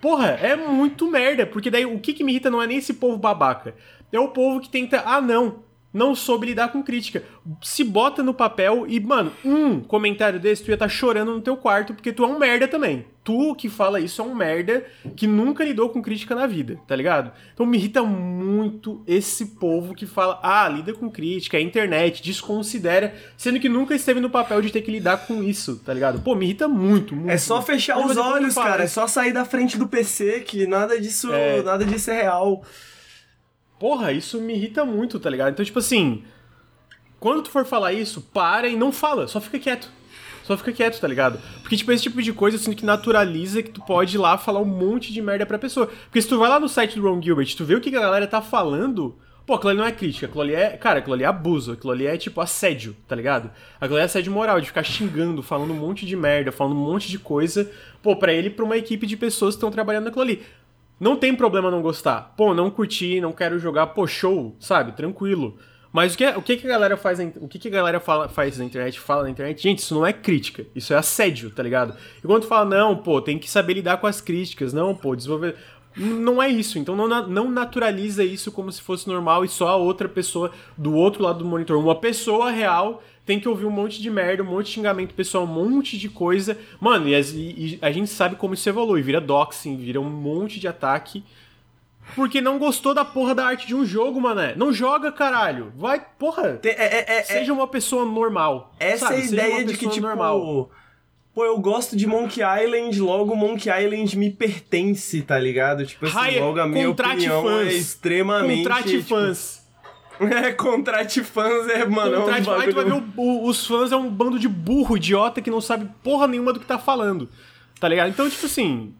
Porra, é muito merda. Porque daí o que, que me irrita não é nem esse povo babaca. É o povo que tenta. Ah, não não soube lidar com crítica. Se bota no papel e, mano, um comentário desse, tu ia estar tá chorando no teu quarto porque tu é um merda também. Tu que fala isso é um merda que nunca lidou com crítica na vida, tá ligado? Então me irrita muito esse povo que fala, ah, lida com crítica, é internet, desconsidera, sendo que nunca esteve no papel de ter que lidar com isso, tá ligado? Pô, me irrita muito, muito. É só fechar os olhos, cara, é só sair da frente do PC que nada disso, é... nada disso é real. Porra, isso me irrita muito, tá ligado? Então, tipo assim, quando tu for falar isso, para e não fala, só fica quieto. Só fica quieto, tá ligado? Porque, tipo, esse tipo de coisa, assim, que naturaliza que tu pode ir lá falar um monte de merda pra pessoa. Porque se tu vai lá no site do Ron Gilbert, tu vê o que a galera tá falando, pô, aquilo ali não é crítica, aquilo ali é. Cara, aquilo ali é abuso, aquilo ali é, tipo, assédio, tá ligado? Aquilo ali é assédio moral, de ficar xingando, falando um monte de merda, falando um monte de coisa, pô, pra ele e pra uma equipe de pessoas que estão trabalhando naquilo ali. Não tem problema não gostar. Pô, não curti, não quero jogar, pô, show, sabe? Tranquilo. Mas o que, o que, que a galera faz, o que, que a galera fala, faz na internet, fala na internet? Gente, isso não é crítica, isso é assédio, tá ligado? E quando fala, não, pô, tem que saber lidar com as críticas, não, pô, desenvolver. Não é isso, então não, não naturaliza isso como se fosse normal e só a outra pessoa do outro lado do monitor. Uma pessoa real tem que ouvir um monte de merda, um monte de xingamento pessoal, um monte de coisa. Mano, e, e, e a gente sabe como isso evolui. Vira doxing, vira um monte de ataque. Porque não gostou da porra da arte de um jogo, mané. Não joga, caralho. Vai, porra. É, é, é, seja uma pessoa normal. Essa sabe? é a ideia de que, tipo. Normal. Pô, eu gosto de Monkey Island, logo Monkey Island me pertence, tá ligado? Tipo assim, Raia, logo a minha opinião é fãs. é extremamente. Contrate tipo, fãs. É, contrate fãs é, mano, contrate, é um. Aí tu vai ver o, o, os fãs é um bando de burro, idiota, que não sabe porra nenhuma do que tá falando. Tá ligado? Então, tipo assim...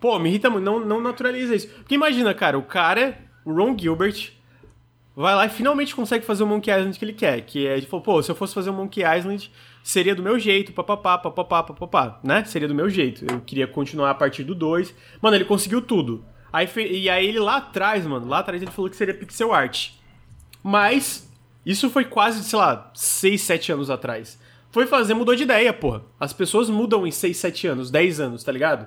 Pô, me irrita muito, não, não naturaliza isso. Porque imagina, cara, o cara, o Ron Gilbert, vai lá e finalmente consegue fazer o Monkey Island que ele quer. Que é, tipo, pô, se eu fosse fazer o Monkey Island, seria do meu jeito, papapá, papapá, papapá, né? Seria do meu jeito. Eu queria continuar a partir do 2. Mano, ele conseguiu tudo. Aí, e aí ele lá atrás, mano, lá atrás ele falou que seria pixel art. Mas isso foi quase, sei lá, 6, 7 anos atrás. Foi fazer, mudou de ideia, porra. As pessoas mudam em 6, 7 anos, 10 anos, tá ligado?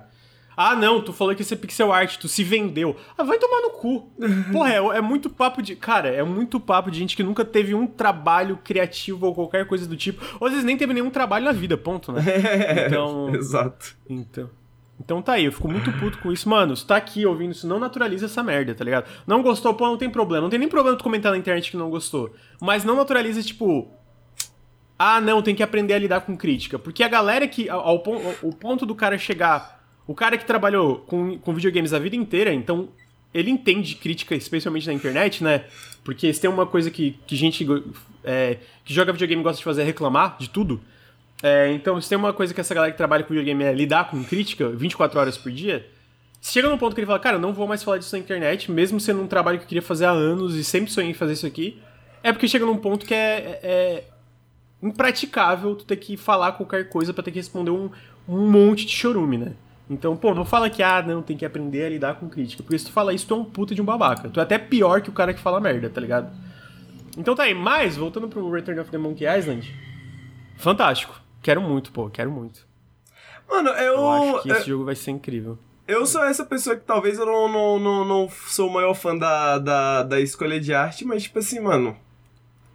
Ah, não, tu falou que ia ser pixel art, tu se vendeu. Ah, vai tomar no cu. Porra, é, é, muito papo de. Cara, é muito papo de gente que nunca teve um trabalho criativo ou qualquer coisa do tipo. Ou às vezes nem teve nenhum trabalho na vida, ponto, né? Então. Exato. Então. Então tá aí, eu fico muito puto com isso. Mano, se tá aqui ouvindo isso, não naturaliza essa merda, tá ligado? Não gostou, pô, não tem problema. Não tem nem problema tu comentar na internet que não gostou. Mas não naturaliza, tipo. Ah, não, tem que aprender a lidar com crítica. Porque a galera que. Ao, ao, ao ponto do cara chegar. O cara que trabalhou com, com videogames a vida inteira, então ele entende crítica, especialmente na internet, né? Porque se tem uma coisa que, que gente é, que joga videogame gosta de fazer é reclamar de tudo. É, então, se tem uma coisa que essa galera que trabalha com videogame é lidar com crítica 24 horas por dia, chega num ponto que ele fala, cara, não vou mais falar disso na internet, mesmo sendo um trabalho que eu queria fazer há anos e sempre sonhei em fazer isso aqui. É porque chega num ponto que é, é impraticável tu ter que falar qualquer coisa para ter que responder um, um monte de chorume, né? Então, pô, não fala que, ah, não, tem que aprender a lidar com crítica. Porque se tu fala isso, tu é um puta de um babaca. Tu é até pior que o cara que fala merda, tá ligado? Então tá aí, mas, voltando pro Return of the Monkey Island, fantástico. Quero muito, pô, quero muito. Mano, eu. Eu acho que esse jogo vai ser incrível. Eu sou essa pessoa que talvez eu não, não, não, não sou o maior fã da, da, da escolha de arte, mas, tipo assim, mano.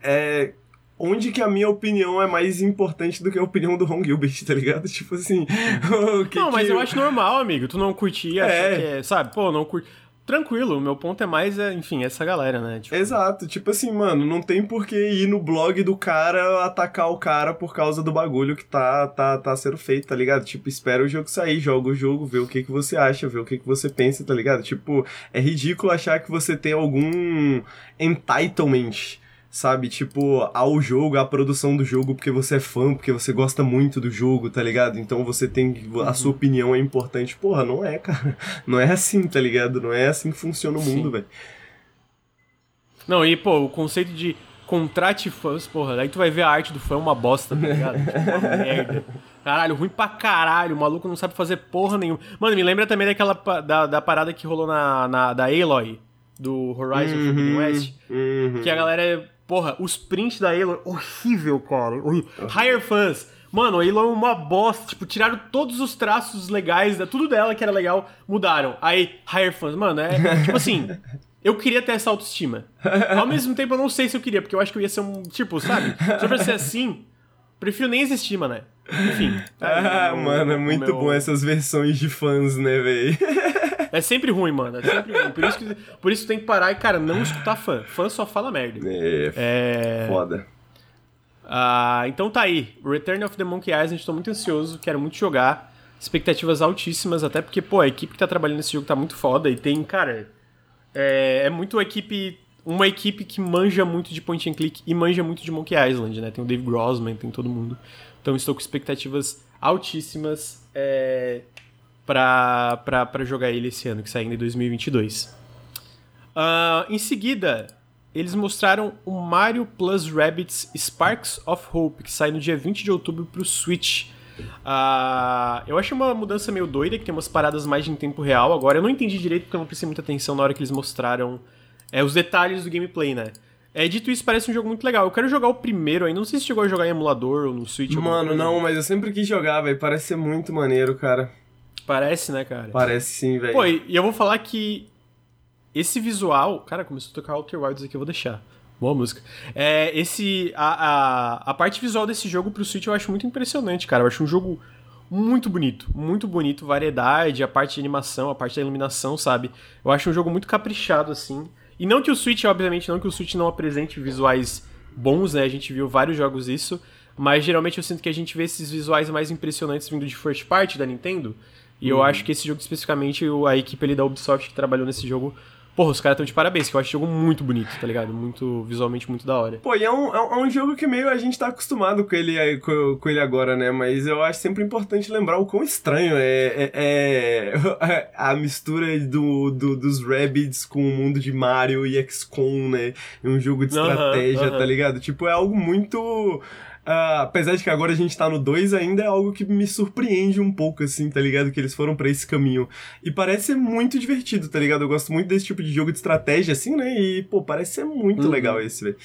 É, onde que a minha opinião é mais importante do que a opinião do Ron Gilbert, tá ligado? Tipo assim. que não, mas que... eu acho normal, amigo. Tu não curtia, é. é sabe? Pô, não curte. Tranquilo, o meu ponto é mais, é, enfim, essa galera, né? Tipo... Exato, tipo assim, mano, não tem por que ir no blog do cara atacar o cara por causa do bagulho que tá, tá, tá sendo feito, tá ligado? Tipo, espera o jogo sair, joga o jogo, vê o que, que você acha, vê o que, que você pensa, tá ligado? Tipo, é ridículo achar que você tem algum entitlement sabe? Tipo, ao jogo, à produção do jogo, porque você é fã, porque você gosta muito do jogo, tá ligado? Então você tem. A sua opinião é importante. Porra, não é, cara. Não é assim, tá ligado? Não é assim que funciona o mundo, velho. Não, e, pô, o conceito de contrate fãs, porra, aí tu vai ver a arte do fã é uma bosta, tá ligado? tipo, uma merda. Caralho, ruim pra caralho, o maluco não sabe fazer porra nenhuma. Mano, me lembra também daquela da, da parada que rolou na, na da Aloy, do Horizon uhum, Forbidden West, uhum. que a galera Porra, os prints da Aloy, horrível, cara. Horrível. Higher Fans. Mano, a Aloy é uma bosta. Tipo, tiraram todos os traços legais, tudo dela que era legal, mudaram. Aí, Higher Fans. Mano, é tipo assim. Eu queria ter essa autoestima. Ao mesmo tempo, eu não sei se eu queria, porque eu acho que eu ia ser um. Tipo, sabe? Se eu fosse ser assim, prefiro nem existir, mano. Enfim. Tá ah, mano, é muito meu... bom essas versões de fãs, né, véi? É sempre ruim, mano. É sempre ruim. Por isso, que, por isso tem que parar e, cara, não escutar fã. Fã só fala merda. É. é... Foda. Ah, então tá aí. Return of the Monkey Island, tô muito ansioso, quero muito jogar. Expectativas altíssimas, até porque, pô, a equipe que tá trabalhando nesse jogo tá muito foda e tem, cara. É, é muito equipe. Uma equipe que manja muito de point and click e manja muito de Monkey Island, né? Tem o Dave Grossman, tem todo mundo. Então estou com expectativas altíssimas. É, para jogar ele esse ano, que sai ainda em 2022. Uh, ah, em seguida, eles mostraram o Mario Plus Rabbids Sparks of Hope, que sai no dia 20 de outubro para o Switch. Uh, eu achei uma mudança meio doida, que tem umas paradas mais em tempo real. Agora, eu não entendi direito porque eu não prestei muita atenção na hora que eles mostraram é, os detalhes do gameplay, né? É, dito isso, parece um jogo muito legal. Eu quero jogar o primeiro ainda. Não sei se chegou a jogar em emulador ou no Switch. Mano, não, mas eu sempre quis jogar, velho. Parece ser muito maneiro, cara. Parece, né, cara? Parece sim, velho. Pô, e eu vou falar que esse visual. Cara, começou a tocar Outer Wilds aqui, eu vou deixar. Boa música. É, esse. A, a, a parte visual desse jogo pro Switch eu acho muito impressionante, cara. Eu acho um jogo muito bonito, muito bonito, variedade, a parte de animação, a parte da iluminação, sabe? Eu acho um jogo muito caprichado, assim. E não que o Switch, obviamente, não que o Switch não apresente visuais bons, né? A gente viu vários jogos isso, mas geralmente eu sinto que a gente vê esses visuais mais impressionantes vindo de first party da Nintendo. E uhum. eu acho que esse jogo especificamente, a equipe ali da Ubisoft que trabalhou nesse jogo, Porra, os caras estão de parabéns, que eu acho esse jogo muito bonito, tá ligado? Muito, visualmente muito da hora. Pô, e é um, é um jogo que meio a gente tá acostumado com ele, com, com ele agora, né? Mas eu acho sempre importante lembrar o quão estranho é, é, é a mistura do, do, dos Rabbids com o mundo de Mario e XCOM, né? Um jogo de estratégia, tá ligado? Tipo, é algo muito Uh, apesar de que agora a gente tá no 2, ainda é algo que me surpreende um pouco, assim, tá ligado? Que eles foram para esse caminho. E parece ser muito divertido, tá ligado? Eu gosto muito desse tipo de jogo de estratégia, assim, né? E, pô, parece ser muito uhum. legal esse, velho.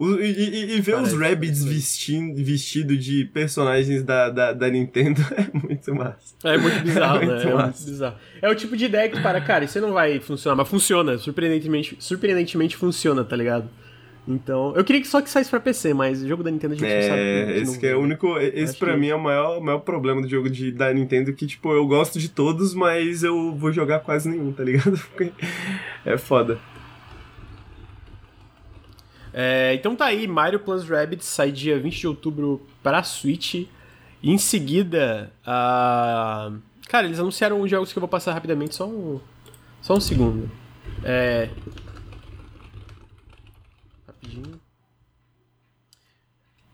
E, e, e, ver Parece os Rabbids vestindo, vestido de personagens da, da, da, Nintendo é muito massa. É muito bizarro, é muito né? Massa. É muito bizarro. É o tipo de ideia que, para, cara, isso não vai funcionar, mas funciona. Surpreendentemente, surpreendentemente funciona, tá ligado? Então, eu queria que só que saísse pra PC, mas o jogo da Nintendo a gente é, não sabe. É, esse que é o único. Esse pra que... mim é o maior, maior problema do jogo de, da Nintendo, que, tipo, eu gosto de todos, mas eu vou jogar quase nenhum, tá ligado? Porque é foda. É, então tá aí, Mario Plus Rabbids sai dia 20 de outubro pra Switch. Em seguida, uh... cara, eles anunciaram os jogos que eu vou passar rapidamente, só um, só um segundo. É. Rapidinho.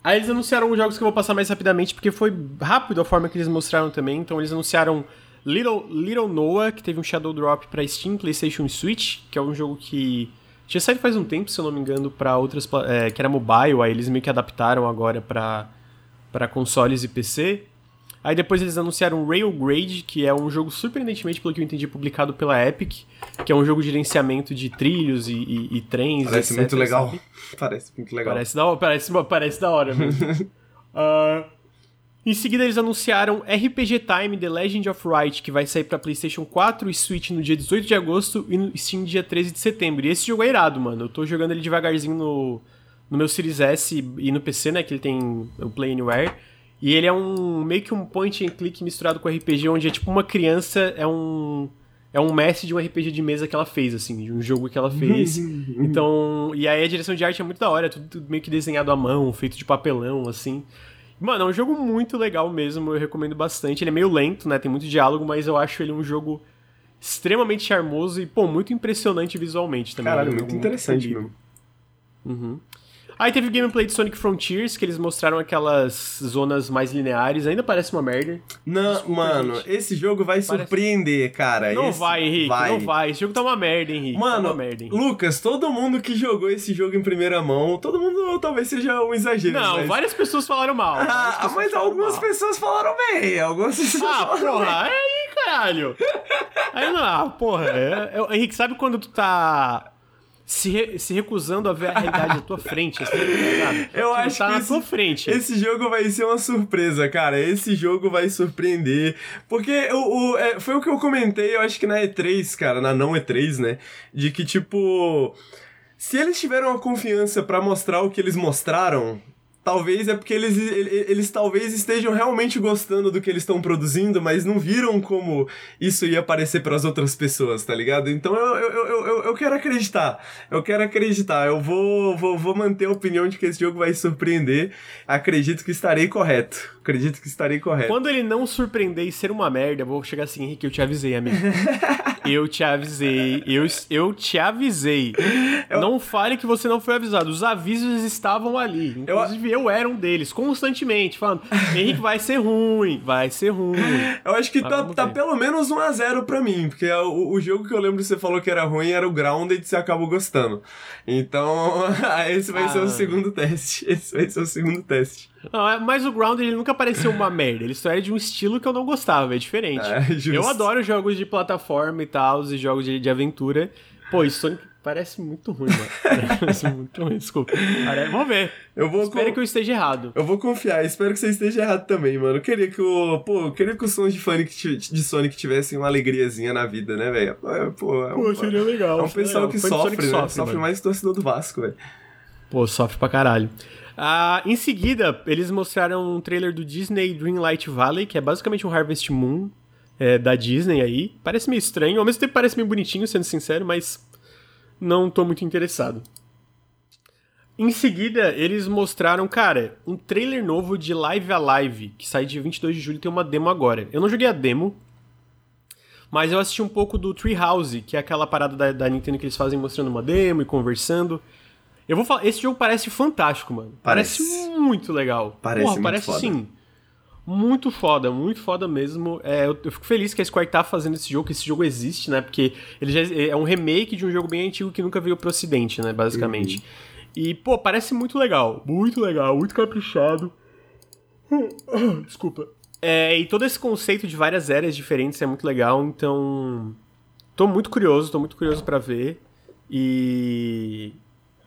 Aí eles anunciaram os jogos que eu vou passar mais rapidamente, porque foi rápido a forma que eles mostraram também. Então eles anunciaram Little, Little Noah, que teve um Shadow Drop para Steam, PlayStation e Switch, que é um jogo que tinha saído faz um tempo, se eu não me engano, para outras. É, que era mobile, aí eles meio que adaptaram agora para consoles e PC. Aí depois eles anunciaram Railgrade, que é um jogo surpreendentemente, pelo que eu entendi, publicado pela Epic, que é um jogo de gerenciamento de trilhos e, e, e trens. Parece etc, muito legal. sabe? Parece muito legal. Parece da, parece, parece da hora mesmo. uh, em seguida, eles anunciaram RPG Time The Legend of Wright, que vai sair para PlayStation 4 e Switch no dia 18 de agosto e no Steam no dia 13 de setembro. E esse jogo é irado, mano. Eu tô jogando ele devagarzinho no, no meu Series S e no PC, né? Que ele tem o Play Anywhere. E ele é um meio que um point and click misturado com RPG, onde é tipo uma criança é um é um mestre de um RPG de mesa que ela fez, assim, de um jogo que ela fez. então, e aí a direção de arte é muito da hora, é tudo, tudo meio que desenhado à mão, feito de papelão, assim. Mano, é um jogo muito legal mesmo, eu recomendo bastante. Ele é meio lento, né? Tem muito diálogo, mas eu acho ele um jogo extremamente charmoso e, pô, muito impressionante visualmente também. Caralho, É um muito interessante bonito. mesmo. Uhum. Aí teve o gameplay de Sonic Frontiers, que eles mostraram aquelas zonas mais lineares, ainda parece uma merda. Não, Desculpa, mano, gente. esse jogo vai Parece- surpreender, cara. Não Esse vai, Henrique, não vai. Esse jogo tá uma merda, Henrique. tá Mano, uma merda, Henrique. Lucas, todo mundo que jogou esse jogo em primeira mão, todo mundo talvez seja um exagero. Não, mas... várias pessoas falaram mal. Ah, pessoas mas falaram algumas mal. pessoas falaram bem, algumas pessoas Ah, porra, é aí, caralho. Aí não, ah, porra. É, é- Henrique, sabe quando tu tá se, re- se recusando a ver a realidade à tua frente? Assim, tá? Eu acho tá que na esse- tua frente. Esse jogo vai ser uma surpresa, cara. Esse jogo vai surpreender. Porque o, o- é, foi o que eu comentei, eu acho que na E3, cara, na não E3, né? De que, tipo. Se eles tiveram a confiança pra mostrar o que eles mostraram. Talvez é porque eles, ele- eles talvez estejam realmente gostando do que eles estão produzindo, mas não viram como isso ia aparecer pras outras pessoas, tá ligado? Então eu, eu, eu, eu, eu quero acreditar. Eu quero acreditar. Eu vou, vou, vou manter a opinião de que esse jogo vai surpreender. Acredito que estarei correto. Acredito que estarei correto. Quando ele não surpreender e ser uma merda, eu vou chegar assim, Henrique, eu te avisei, amigo. eu te avisei. Eu, eu te avisei. Não fale que você não foi avisado. Os avisos estavam ali. Inclusive, eu, era um deles, constantemente, falando: Henrique, vai ser ruim, vai ser ruim. Eu acho que Mas tá, tá ver. pelo menos 1x0 pra mim, porque é o, o jogo que eu lembro que você falou que era ruim era o Grounded e você acabou gostando. Então, esse vai ser Ah. o segundo teste. Esse vai ser o segundo teste. Não, é- mas o Ground ele nunca pareceu uma merda. Ele só era de um estilo que eu não gostava, é diferente. É, eu adoro jogos de plataforma e tal, e jogos de, de aventura. Pô, e Sonic parece muito ruim, mano. Parece muito ruim, desculpa. Vamos ver. Eu vou Espero con- que eu esteja errado. Eu vou confiar, espero que você esteja errado também, mano. Eu queria que o. Pô, eu queria que os sons de Sonic, de Sonic tivessem uma alegriazinha na vida, né, velho? É, Pô, é um, legal. é um pessoal que sofre, né? Sofre, mano. mais torcedor do Vasco, velho. Pô, sofre pra caralho. Ah, em seguida, eles mostraram um trailer do Disney Dreamlight Valley, que é basicamente um Harvest Moon é, da Disney aí. Parece meio estranho, ao mesmo tempo parece meio bonitinho, sendo sincero, mas não tô muito interessado. Em seguida, eles mostraram, cara, um trailer novo de Live Alive, que sai dia 22 de julho e tem uma demo agora. Eu não joguei a demo, mas eu assisti um pouco do Treehouse, que é aquela parada da, da Nintendo que eles fazem mostrando uma demo e conversando. Eu vou falar, esse jogo parece fantástico, mano. Parece, Parece. muito legal. Parece Porra, muito parece foda. sim. Muito foda, muito foda mesmo. É, eu, eu fico feliz que a Square tá fazendo esse jogo, que esse jogo existe, né? Porque ele já é um remake de um jogo bem antigo que nunca veio pro ocidente, né? Basicamente. E, pô, parece muito legal. Muito legal, muito caprichado. Desculpa. É, e todo esse conceito de várias eras diferentes é muito legal, então. Tô muito curioso, tô muito curioso pra ver. E.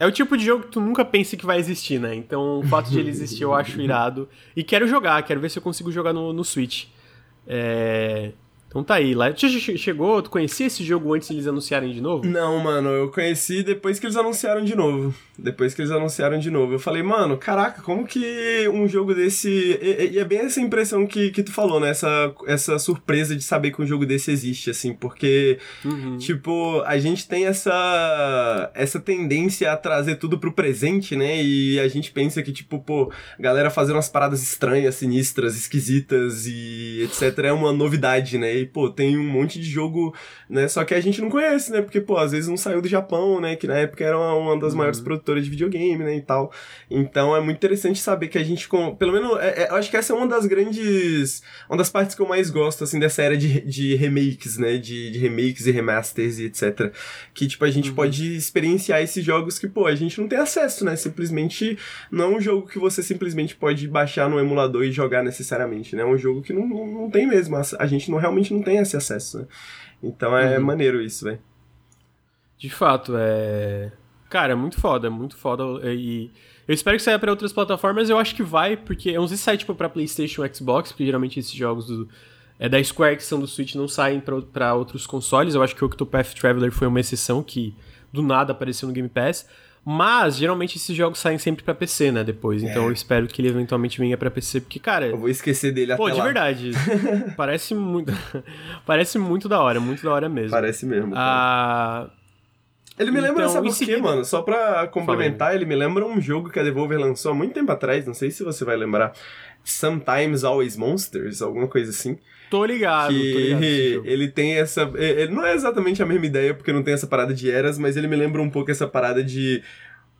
É o tipo de jogo que tu nunca pensa que vai existir, né? Então o fato de ele existir eu acho irado. E quero jogar, quero ver se eu consigo jogar no, no Switch. É. Então tá aí. Lá... Che- che- Chegou, tu conhecia esse jogo antes de eles anunciarem de novo? Não, mano, eu conheci depois que eles anunciaram de novo. Depois que eles anunciaram de novo. Eu falei, mano, caraca, como que um jogo desse. E, e é bem essa impressão que, que tu falou, né? Essa, essa surpresa de saber que um jogo desse existe, assim, porque. Uhum. Tipo, a gente tem essa essa tendência a trazer tudo pro presente, né? E a gente pensa que, tipo, pô, galera fazendo umas paradas estranhas, sinistras, esquisitas e etc. é uma novidade, né? Aí, pô, tem um monte de jogo, né? Só que a gente não conhece, né? Porque, pô, às vezes não saiu do Japão, né? Que na época era uma, das uhum. maiores produtoras de videogame, né? E tal. Então é muito interessante saber que a gente, com, pelo menos, é, é, eu acho que essa é uma das grandes. Uma das partes que eu mais gosto, assim, dessa era de, de remakes, né? De, de remakes e remasters e etc. Que, tipo, a gente uhum. pode experienciar esses jogos que, pô, a gente não tem acesso, né? Simplesmente não é um jogo que você simplesmente pode baixar no emulador e jogar necessariamente, né? É um jogo que não, não, não tem mesmo. A gente não, realmente não tem esse acesso, né? Então é uhum. maneiro isso, velho. De fato, é. Cara, é muito foda, muito foda. E eu espero que saia para outras plataformas. Eu acho que vai, porque é uns insights tipo, pra PlayStation Xbox, porque geralmente esses jogos do, é, da Square que são do Switch não saem para outros consoles. Eu acho que o Octopath Traveler foi uma exceção que do nada apareceu no Game Pass. Mas, geralmente, esses jogos saem sempre pra PC, né, depois. Então é. eu espero que ele eventualmente venha pra PC, porque, cara... Eu vou esquecer dele pô, até Pô, de verdade. parece muito... parece muito da hora, muito da hora mesmo. Parece mesmo. Ah... Ele me lembra, então, sabe o seguida... quê, mano? Só pra complementar, ele me lembra um jogo que a Devolver lançou há muito tempo atrás, não sei se você vai lembrar. Sometimes Always Monsters, alguma coisa assim. Tô ligado, que tô ligado ele tem essa. Ele não é exatamente a mesma ideia, porque não tem essa parada de eras, mas ele me lembra um pouco essa parada de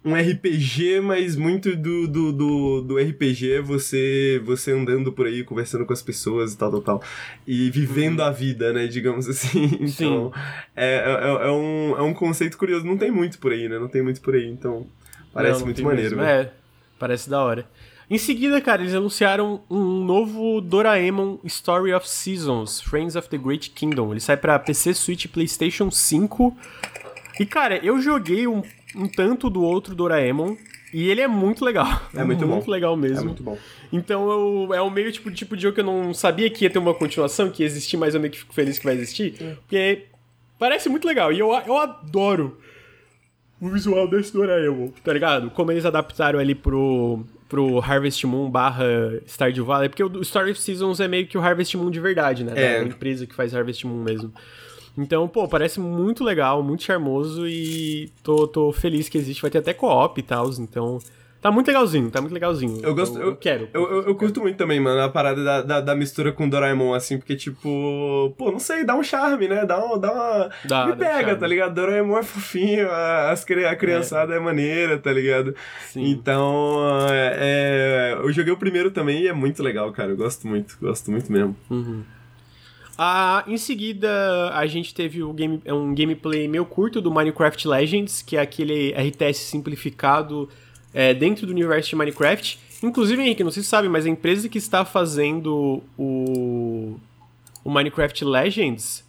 um RPG, mas muito do, do, do, do, RPG você você andando por aí, conversando com as pessoas e tal, tal, tal. E vivendo uhum. a vida, né, digamos assim. Então, Sim. É, é, é, um, é um conceito curioso. Não tem muito por aí, né? Não tem muito por aí, então parece não, não muito maneiro. Mesmo. É, parece da hora. Em seguida, cara, eles anunciaram um novo Doraemon Story of Seasons, Friends of the Great Kingdom. Ele sai para PC, Switch, PlayStation 5. E, cara, eu joguei um, um tanto do outro Doraemon e ele é muito legal. É muito, muito bom. legal mesmo. É muito bom. Então eu, é o meio tipo, tipo de jogo que eu não sabia que ia ter uma continuação, que ia existir, mas eu meio que fico feliz que vai existir. É. Porque parece muito legal. E eu, eu adoro o visual desse Doraemon, tá ligado? Como eles adaptaram ali pro, pro Harvest Moon barra Stardew Valley, porque o Story of Seasons é meio que o Harvest Moon de verdade, né? É. Da empresa que faz Harvest Moon mesmo. Então, pô, parece muito legal, muito charmoso e tô, tô feliz que existe. Vai ter até co-op e tal, então Tá muito legalzinho, tá muito legalzinho. Eu gosto. Eu, eu quero. Eu, eu, eu, curto muito também, mano, a parada da, da, da, mistura com Doraemon, assim, porque, tipo. Pô, não sei, dá um charme, né? Dá, um, dá uma. Dá, Me pega, tá ligado? Doraemon é fofinho, a, as, a criançada é. é maneira, tá ligado? Sim. Então. É, eu joguei o primeiro também e é muito legal, cara. Eu gosto muito, gosto muito mesmo. Uhum. Ah, em seguida, a gente teve um, game, um gameplay meio curto do Minecraft Legends, que é aquele RTS simplificado é, dentro do universo de Minecraft. Inclusive, Henrique, não sei se sabe, mas a empresa que está fazendo o, o Minecraft Legends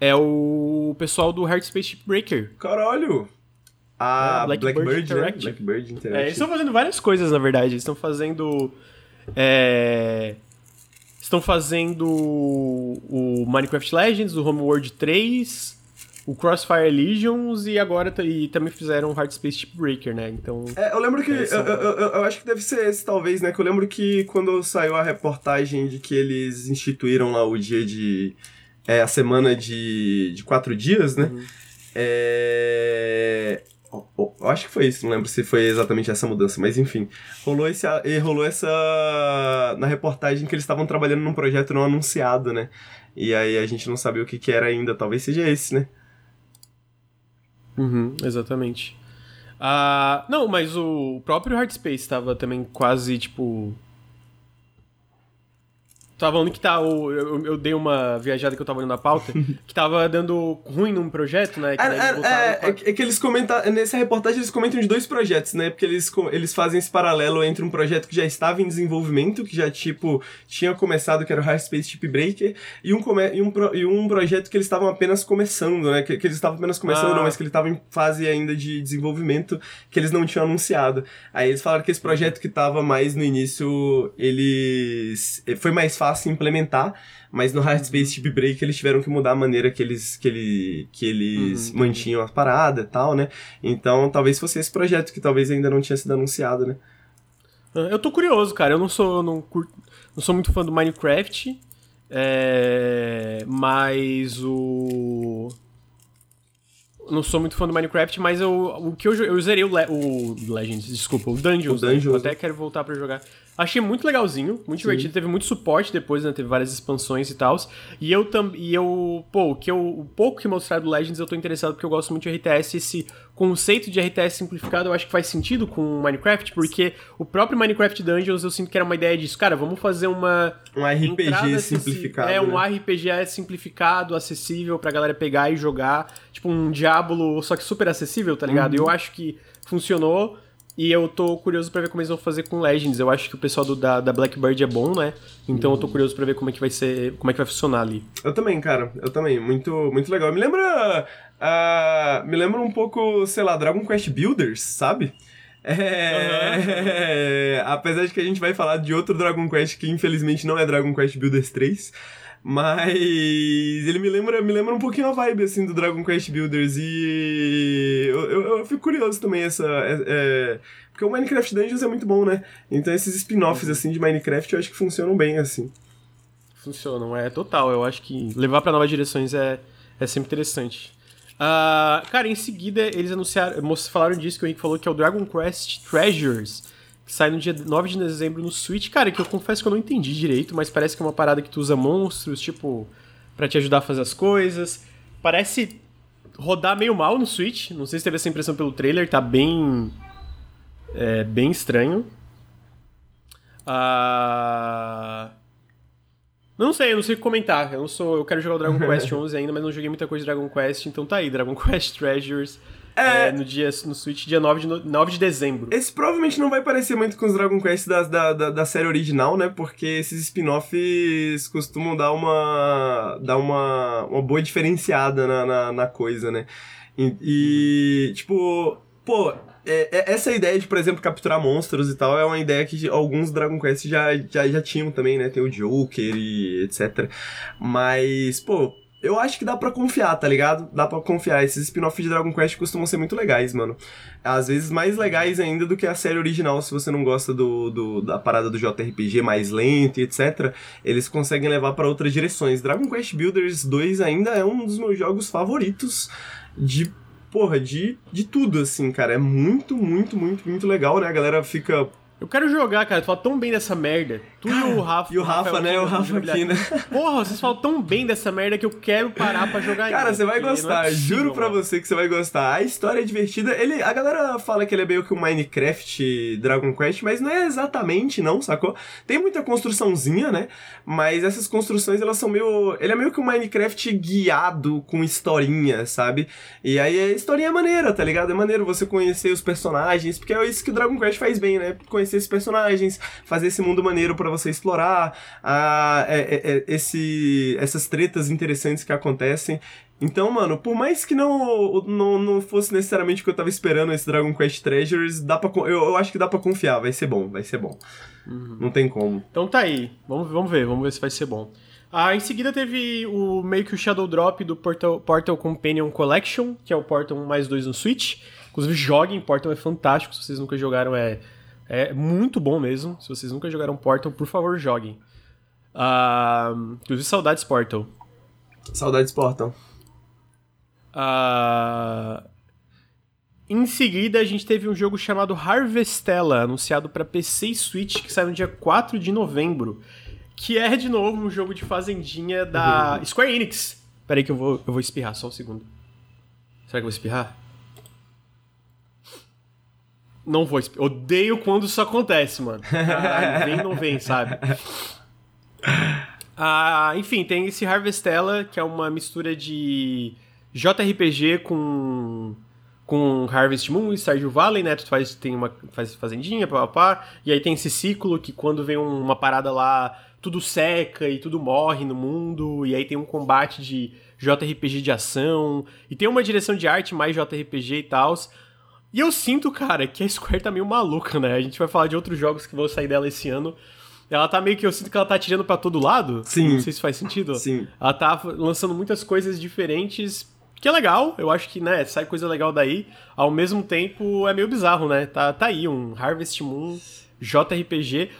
é o pessoal do Hard Space Breaker. Caralho! A é, Blackbird, Blackbird? Interactive. Né? Blackbird Interactive. É, eles estão fazendo várias coisas, na verdade. Eles estão fazendo... É, estão fazendo o Minecraft Legends, o Homeworld 3, o Crossfire Legions e agora e também fizeram o Hard Space Chip Breaker, né? Então. É, eu lembro que. É, eu, eu, eu, eu, acho que deve ser esse, talvez, né? Que eu lembro que quando saiu a reportagem de que eles instituíram lá o dia de. É, a semana de, de quatro dias, né? Uhum. É. Eu acho que foi isso, não lembro se foi exatamente essa mudança, mas enfim. Rolou, esse, rolou essa. Na reportagem que eles estavam trabalhando num projeto não anunciado, né? E aí a gente não sabia o que, que era ainda, talvez seja esse, né? Uhum, exatamente. Ah, não, mas o próprio Hard Space estava também quase, tipo, Tava falando que tá. O, eu, eu, dei uma viajada que eu tava olhando na pauta, que tava dando ruim num projeto, né? Que é, é, é, é, que eles comentam. Nessa reportagem eles comentam de dois projetos, né? Porque eles, eles fazem esse paralelo entre um projeto que já estava em desenvolvimento, que já, tipo, tinha começado, que era o High Space Chip Breaker, e um, e um, e um projeto que eles estavam apenas começando, né? Que, que eles estavam apenas começando, ah. não, mas que ele estava em fase ainda de desenvolvimento, que eles não tinham anunciado. Aí eles falaram que esse projeto que tava mais no início, eles. Foi mais fácil fácil implementar, mas no Hard Space Chip Break eles tiveram que mudar a maneira que eles, que ele, que eles uhum. mantinham a parada e tal, né? Então talvez fosse esse projeto que talvez ainda não tinha sido anunciado, né? Ah, eu tô curioso, cara. Eu não sou, não, curto, não sou muito fã do Minecraft, é, mas o não sou muito fã do Minecraft, mas eu, o que eu, eu zerei o, Le, o Legends, desculpa, o Dungeons. O Dungeons, né? Eu até quero voltar para jogar. Achei muito legalzinho, muito Sim. divertido. Teve muito suporte depois, né? Teve várias expansões e tal. E eu também. E eu. Pô, o, que eu, o pouco que mostraram do Legends eu tô interessado porque eu gosto muito de RTS. Esse conceito de RTS simplificado eu acho que faz sentido com Minecraft, porque o próprio Minecraft Dungeons eu sinto que era uma ideia disso. Cara, vamos fazer uma. Um RPG simplificado. É, um né? RPG simplificado, acessível pra galera pegar e jogar. Tipo um Diablo, só que super acessível, tá ligado? Uhum. Eu acho que funcionou. E eu tô curioso para ver como eles vão fazer com Legends. Eu acho que o pessoal do, da, da Blackbird é bom, né? Então uhum. eu tô curioso para ver como é que vai ser, como é que vai funcionar ali. Eu também, cara. Eu também. Muito, muito legal. Me lembra. Uh, me lembra um pouco, sei lá, Dragon Quest Builders, sabe? É... Uhum. Apesar de que a gente vai falar de outro Dragon Quest que infelizmente não é Dragon Quest Builders 3. Mas ele me lembra, me lembra um pouquinho a vibe, assim, do Dragon Quest Builders. E eu, eu, eu fico curioso também, essa... É, é... Porque o Minecraft Dungeons é muito bom, né? Então esses spin-offs, assim, de Minecraft eu acho que funcionam bem, assim. Funcionam, é total. Eu acho que levar para novas direções é, é sempre interessante. Uh, cara, em seguida eles anunciaram, falaram disso que o Henrique falou que é o Dragon Quest Treasures sai no dia 9 de dezembro no Switch. Cara, que eu confesso que eu não entendi direito, mas parece que é uma parada que tu usa monstros, tipo, para te ajudar a fazer as coisas. Parece rodar meio mal no Switch. Não sei se teve essa impressão pelo trailer, tá bem. É, bem estranho. Ah. Não sei, eu não sei o que comentar. Eu não sou, eu quero jogar o Dragon Quest 11 ainda, mas não joguei muita coisa de Dragon Quest, então tá aí, Dragon Quest Treasures. É... é, no dia no Switch, dia 9 de, 9 de dezembro. Esse provavelmente não vai parecer muito com os Dragon Quest da, da, da, da série original, né? Porque esses spin-offs costumam dar uma. dar uma, uma boa diferenciada na, na, na coisa, né? E, e, tipo, pô, é, é, essa ideia de, por exemplo, capturar monstros e tal é uma ideia que alguns Dragon Quest já, já, já tinham também, né? Tem o Joker e etc. Mas, pô, eu acho que dá para confiar, tá ligado? Dá para confiar. Esses spin-offs de Dragon Quest costumam ser muito legais, mano. Às vezes mais legais ainda do que a série original, se você não gosta do, do da parada do JRPG mais lento e etc. Eles conseguem levar para outras direções. Dragon Quest Builders 2 ainda é um dos meus jogos favoritos de porra, de, de tudo, assim, cara. É muito, muito, muito, muito legal, né? A galera fica eu quero jogar, cara. Tu fala tão bem dessa merda. Tu cara, e o Rafa. E o Rafa, né? O Rafa aqui, né? Porra, vocês falam tão bem dessa merda que eu quero parar pra jogar Cara, você vai gostar. É possível, Juro pra mano. você que você vai gostar. A história é divertida. Ele, a galera fala que ele é meio que um Minecraft Dragon Quest, mas não é exatamente, não, sacou? Tem muita construçãozinha, né? Mas essas construções, elas são meio... Ele é meio que um Minecraft guiado com historinha, sabe? E aí a historinha é maneira, tá ligado? É maneiro você conhecer os personagens, porque é isso que o Dragon Quest faz bem, né? Conhecer esses personagens, fazer esse mundo maneiro para você explorar, a, é, é, é, esse, essas tretas interessantes que acontecem. Então, mano, por mais que não, não, não fosse necessariamente o que eu tava esperando esse Dragon Quest Treasures, dá pra, eu, eu acho que dá para confiar, vai ser bom, vai ser bom. Uhum. Não tem como. Então tá aí, vamos, vamos ver, vamos ver se vai ser bom. Ah, em seguida teve o meio que o Shadow Drop do Portal, Portal Companion Collection, que é o Portal mais 2 no Switch. Inclusive, joguem, Portal é fantástico, se vocês nunca jogaram, é é muito bom mesmo. Se vocês nunca jogaram Portal, por favor, joguem. Uh, inclusive, saudades Portal. Saudades Portal. Uh, em seguida, a gente teve um jogo chamado Harvestella, anunciado para PC e Switch, que sai no dia 4 de novembro. Que é, de novo, um jogo de fazendinha da uhum. Square Enix. Peraí que eu vou, eu vou espirrar, só um segundo. Será que eu vou espirrar? Não vou. Odeio quando isso acontece, mano. Caralho, vem não vem, sabe? Ah, enfim, tem esse Harvestella, que é uma mistura de JRPG com com Harvest Moon e Stardew Valley, né? Tu faz, tem uma faz fazendinha, papapá, e aí tem esse ciclo que quando vem uma parada lá, tudo seca e tudo morre no mundo, e aí tem um combate de JRPG de ação, e tem uma direção de arte mais JRPG e tal. E eu sinto, cara, que a Square tá meio maluca, né? A gente vai falar de outros jogos que vão sair dela esse ano. Ela tá meio que. Eu sinto que ela tá tirando para todo lado. Sim. Não sei se faz sentido. Sim. Ela tá lançando muitas coisas diferentes. Que é legal, eu acho que, né, sai coisa legal daí. Ao mesmo tempo, é meio bizarro, né? Tá, tá aí, um Harvest Moon JRPG.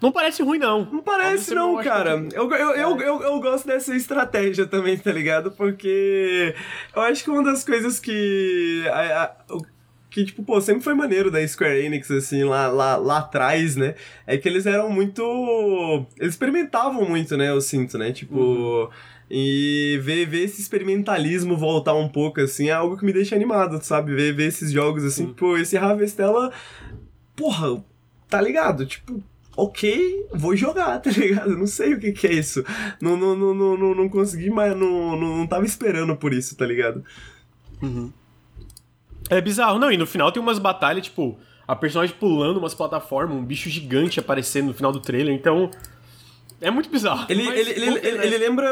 Não parece ruim, não. Não parece, não, cara. Eu, eu, eu, eu, eu, gosto dessa estratégia também, tá ligado? Porque eu acho que uma das coisas que. A, a, que, tipo, pô, sempre foi maneiro da Square Enix, assim, lá, lá, lá atrás, né? É que eles eram muito. Eles experimentavam muito, né? Eu sinto, né? Tipo. Uhum. E ver, ver esse experimentalismo voltar um pouco, assim, é algo que me deixa animado, sabe? Ver, ver esses jogos, assim, pô, esse Harvestella. Porra, tá ligado? Tipo, ok, vou jogar, tá ligado? Não sei o que, que é isso. Não, não, não, não, não consegui, mas não, não, não tava esperando por isso, tá ligado? Uhum. É bizarro, não, e no final tem umas batalhas, tipo, a personagem pulando umas plataformas, um bicho gigante aparecendo no final do trailer, então. É muito bizarro. Ele, ele, ele, ele, né? ele, lembra.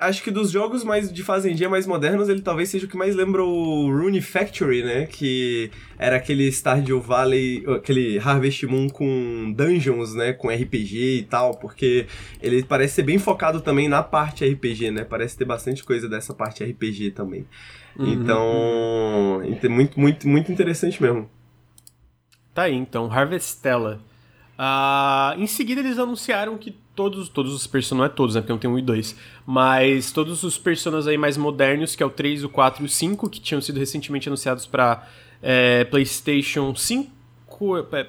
Acho que dos jogos mais de fazendinha mais modernos, ele talvez seja o que mais lembra o Rune Factory, né? Que era aquele Stardew Valley, aquele Harvest Moon com dungeons, né? Com RPG e tal, porque ele parece ser bem focado também na parte RPG, né? Parece ter bastante coisa dessa parte RPG também. Uhum, então, uhum. muito, muito, muito interessante mesmo. Tá aí, então, Harvestella. Uh, em seguida eles anunciaram que todos, todos os personagens, não é todos, né, porque não tem um e dois, mas todos os personagens aí mais modernos, que é o 3, o 4 e o 5, que tinham sido recentemente anunciados para é, PlayStation 5, é,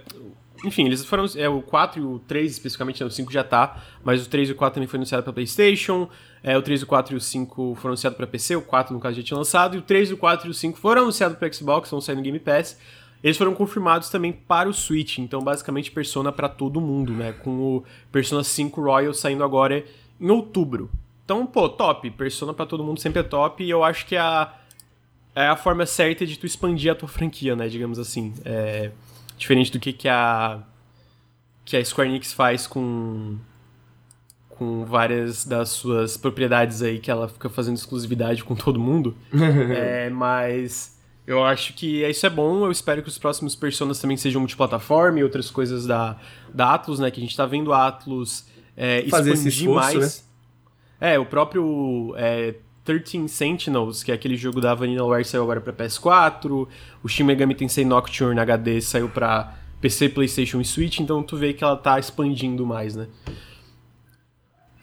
enfim, eles foram. É, o 4 e o 3 especificamente, né, o 5 já tá, mas o 3 e o 4 também foi anunciado para PlayStation. É, o 3, o 4 e o 5 foram anunciados para PC, o 4 no caso já tinha lançado, e o 3, o 4 e o 5 foram anunciados para Xbox, vão sair no Game Pass. Eles foram confirmados também para o Switch, então basicamente Persona para todo mundo, né? Com o Persona 5 Royal saindo agora em outubro. Então, pô, top. Persona para todo mundo sempre é top e eu acho que é a, é a forma certa de tu expandir a tua franquia, né? Digamos assim. É, diferente do que, que a que a Square Enix faz com com várias das suas propriedades aí que ela fica fazendo exclusividade com todo mundo. é, mas eu acho que isso é bom. Eu espero que os próximos Personas também sejam multiplataforma e outras coisas da, da Atlus, né? Que a gente tá vendo a Atlus é, expandir esforço, mais. Né? É, o próprio é, 13 Sentinels, que é aquele jogo da Vanillaware, saiu agora pra PS4. O Shin Megami Tensei Nocturne HD saiu pra PC, PlayStation e Switch. Então tu vê que ela tá expandindo mais, né?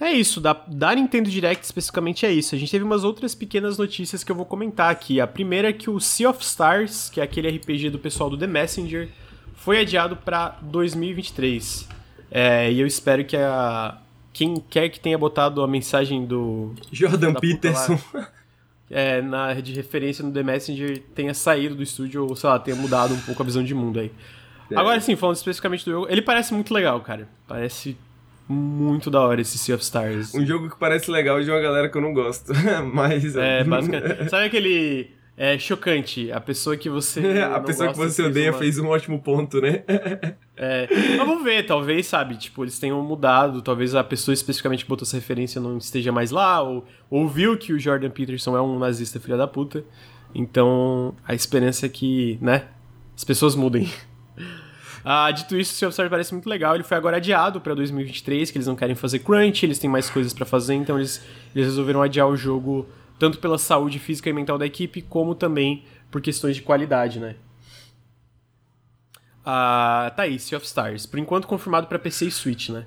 É isso, da, da Nintendo Direct especificamente é isso. A gente teve umas outras pequenas notícias que eu vou comentar aqui. A primeira é que o Sea of Stars, que é aquele RPG do pessoal do The Messenger, foi adiado para 2023. É, e eu espero que a quem quer que tenha botado a mensagem do Jordan Peterson lá, é, na de referência no The Messenger tenha saído do estúdio ou sei lá tenha mudado um pouco a visão de mundo aí. É. Agora sim, falando especificamente do jogo, ele parece muito legal, cara. Parece muito da hora esse Sea of Stars. Um jogo que parece legal de uma galera que eu não gosto. Mas. É, basicamente. Sabe aquele. É chocante. A pessoa que você. a pessoa que você odeia fez, uma... fez um ótimo ponto, né? é. Vamos ver, talvez, sabe? Tipo, eles tenham mudado. Talvez a pessoa especificamente que botou essa referência não esteja mais lá. Ou, ou viu que o Jordan Peterson é um nazista filha da puta. Então, a esperança é que, né? As pessoas mudem. Ah, dito isso, o Sea of Stars parece muito legal. Ele foi agora adiado para 2023, que eles não querem fazer crunch, eles têm mais coisas para fazer, então eles, eles resolveram adiar o jogo tanto pela saúde física e mental da equipe, como também por questões de qualidade, né? Ah, tá aí, Sea of Stars. Por enquanto confirmado para PC e Switch, né?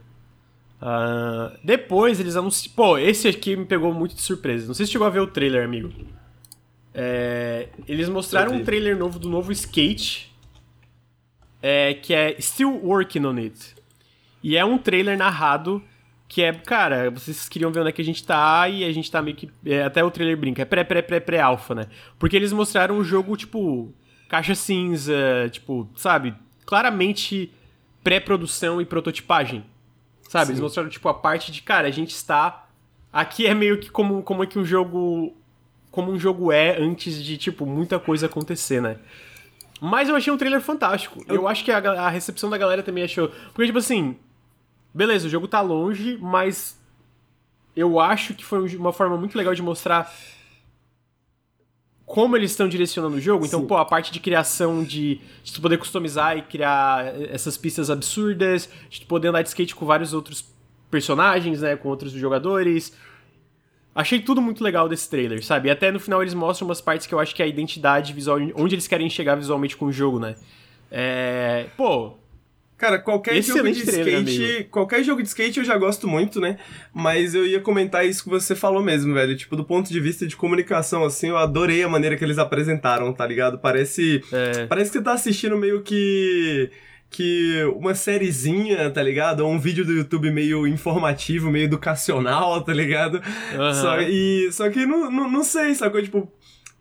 Ah, depois eles anunciaram. Pô, esse aqui me pegou muito de surpresa. Não sei se chegou a ver o trailer, amigo. É... Eles mostraram um trailer novo do novo Skate é, que é Still Working on It. E é um trailer narrado que é, cara, vocês queriam ver onde é que a gente tá e a gente tá meio que. É, até o trailer brinca, é pré-pré-pré-pré-alfa, né? Porque eles mostraram o jogo, tipo, caixa cinza, tipo, sabe? Claramente pré-produção e prototipagem. Sabe? Sim. Eles mostraram, tipo, a parte de, cara, a gente está. Aqui é meio que como, como é que um jogo. Como um jogo é antes de, tipo, muita coisa acontecer, né? Mas eu achei um trailer fantástico. Eu, eu acho que a, a, recepção da galera também achou. Porque, tipo assim. Beleza, o jogo tá longe, mas. Eu acho que foi uma forma muito legal de mostrar como eles estão direcionando o jogo. Então, Sim. pô, a parte de criação de, de tu poder customizar e criar essas pistas absurdas, de tu poder andar de skate com vários outros personagens, né, com outros jogadores. Achei tudo muito legal desse trailer, sabe? E até no final eles mostram umas partes que eu acho que é a identidade visual, onde eles querem chegar visualmente com o jogo, né? É. Pô. Cara, qualquer jogo de trailer, skate. amigo. Qualquer jogo de skate eu já gosto muito, né? Mas eu ia comentar isso que você falou mesmo, velho. Tipo, do ponto de vista de comunicação, assim, eu adorei a maneira que eles apresentaram, tá ligado? Parece. É, Parece que você tá assistindo meio que. Que uma sériezinha, tá ligado? Ou um vídeo do YouTube meio informativo, meio educacional, tá ligado? aham. Só, e, só que não, não, não sei, sacou? Tipo,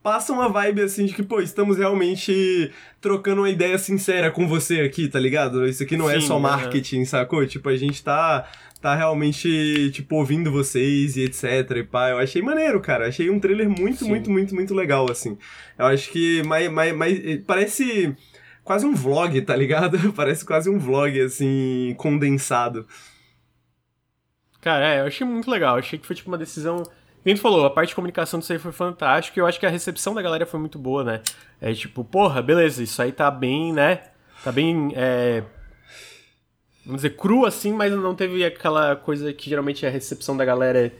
passa uma vibe assim de que, pô, estamos realmente trocando uma ideia sincera com você aqui, tá ligado? Isso aqui não é Sim, só aham. marketing, sacou? Tipo, a gente tá. Tá realmente, tipo, ouvindo vocês e etc e pá. Eu achei maneiro, cara. Achei um trailer muito, Sim. muito, muito, muito legal, assim. Eu acho que mais, mais, mais, parece quase um vlog, tá ligado? Parece quase um vlog, assim, condensado. Cara, é, eu achei muito legal. Achei que foi tipo uma decisão. Quem falou, a parte de comunicação disso aí foi fantástica. Eu acho que a recepção da galera foi muito boa, né? É tipo, porra, beleza, isso aí tá bem, né? Tá bem. É... Vamos dizer, cru assim, mas não teve aquela coisa que geralmente é a recepção da galera.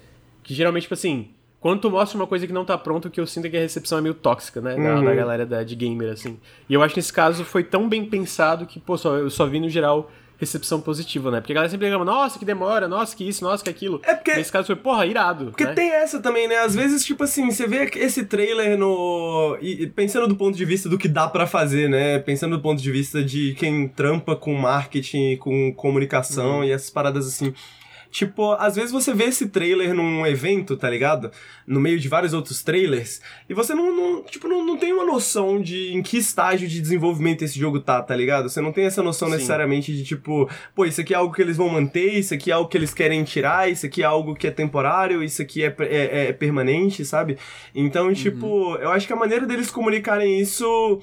Que geralmente, tipo assim, quando tu mostra uma coisa que não tá pronta, o que eu sinto é que a recepção é meio tóxica, né? Da, Uhum. da galera da, de gamer, assim. E eu acho que nesse caso foi tão bem pensado que, pô, só, eu só vi no geral recepção positiva, né? Porque a galera sempre reclama, nossa, que demora, nossa, que isso, nossa, que aquilo. É porque- Nesse caso foi, porra, irado. Porque né? tem essa também, né? Às vezes, tipo assim, você vê esse trailer no. E, pensando do ponto de vista do que dá pra fazer, né? Pensando do ponto de vista de quem trampa com marketing, com comunicação e essas paradas assim. Tipo, às vezes você vê esse trailer num evento, tá ligado? No meio de vários outros trailers, e você não, não- tipo, não, não tem uma noção de em que estágio de desenvolvimento esse jogo tá, tá ligado? Você não tem essa noção Sim. necessariamente de tipo, pô, isso aqui é algo que eles vão manter, isso aqui é algo que eles querem tirar, isso aqui é algo que é temporário, isso aqui é, é, é permanente, sabe? Então, tipo, eu acho que a maneira deles comunicarem isso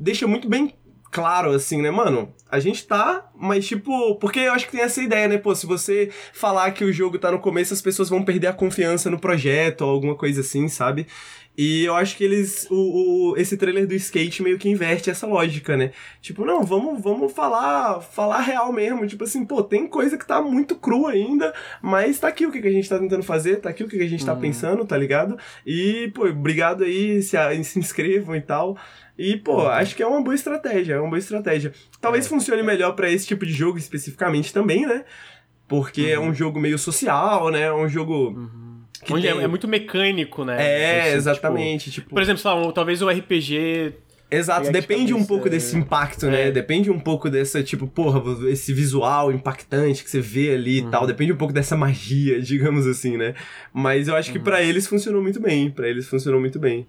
deixa muito bem claro, assim, né, mano? A gente tá, mas tipo, porque eu acho que tem essa ideia, né? Pô, se você falar que o jogo tá no começo, as pessoas vão perder a confiança no projeto ou alguma coisa assim, sabe? E eu acho que eles. O, o- esse trailer do skate meio que inverte essa lógica, né? Tipo, não, vamos, vamos falar, falar real mesmo. Tipo assim, pô, tem coisa que tá muito crua ainda, mas tá aqui o que, que a gente tá tentando fazer, tá aqui o que, que a gente tá pensando, tá ligado? E, pô, obrigado aí, se, se inscrevam e tal. E, pô, acho que é uma boa estratégia, é uma boa estratégia. Talvez É. funcione melhor pra esse tipo de jogo especificamente também, né? Porque é um jogo meio social, né? É um jogo. que Onde é, tem- é muito mecânico, né? É, Assim, exatamente. tipo, Tipo, por exemplo, sei lá, talvez o RPG. Exato, depende um pouco é. desse impacto, né? É. Depende um pouco dessa, tipo, porra, esse visual impactante que você vê ali Uhum. e tal. Depende um pouco dessa magia, digamos assim, né? Mas eu acho Uhum. que pra eles funcionou muito bem. Pra eles funcionou muito bem.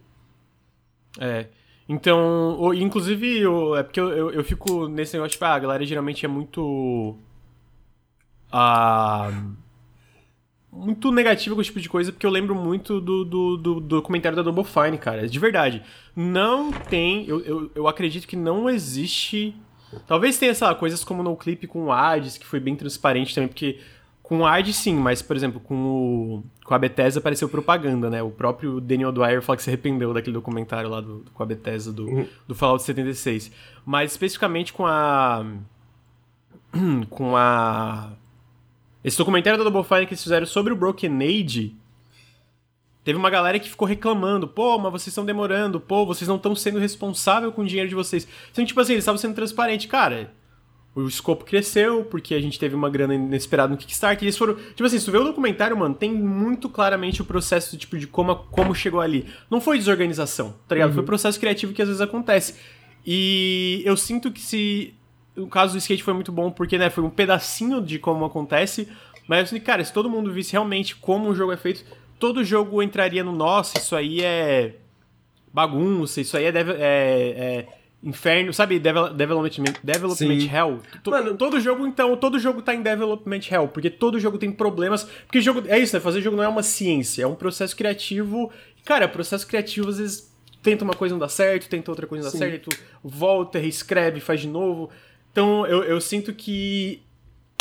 É. Então, inclusive, o- é porque eu, eu, eu fico nesse negócio, tipo, ah, a galera geralmente é muito. Ah, muito negativa com esse tipo de coisa, porque eu lembro muito do, do, do, do documentário da Double Fine, cara. De verdade. Não tem. Eu, eu, eu acredito que não existe. Talvez tenha, sei lá, coisas como no clipe com o Ads, que foi bem transparente também, porque com o Ads sim, mas, por exemplo, com, o, com a Bethesda apareceu propaganda, né? O próprio Daniel Dwyer fala que se arrependeu daquele documentário lá do, com a Bethesda do, do Fallout 76. Mas especificamente com a. Com a. Esse documentário da Double Fine que eles fizeram sobre o Broken Age. Teve uma galera que ficou reclamando, pô, mas vocês estão demorando, pô, vocês não estão sendo responsável com o dinheiro de vocês. Então, tipo assim, eles estavam sendo transparentes. Cara, o escopo cresceu, porque a gente teve uma grana inesperada no Kickstarter, eles foram... Tipo assim, se tu vê o documentário, mano, tem muito claramente o processo, tipo, de como, como chegou ali. Não foi desorganização, tá ligado? Foi processo criativo que às vezes acontece. E eu sinto que se... O caso do skate foi muito bom, porque, né, foi um pedacinho de como acontece, mas cara, se todo mundo visse realmente como o jogo é feito, todo jogo entraria no nossa, isso aí é bagunça, isso aí é, deve- é- é inferno, sabe? Devel- Development, development Sim. hell. To- Mano- todo jogo, então, todo jogo tá em development hell, porque todo jogo tem problemas. Porque jogo. É isso, né? Fazer jogo não é uma ciência, é um processo criativo. Cara, processo criativo, às vezes, tenta uma coisa não dá certo, tenta outra coisa não dá Sim. certo, volta, reescreve, faz de novo. Então, eu, eu sinto que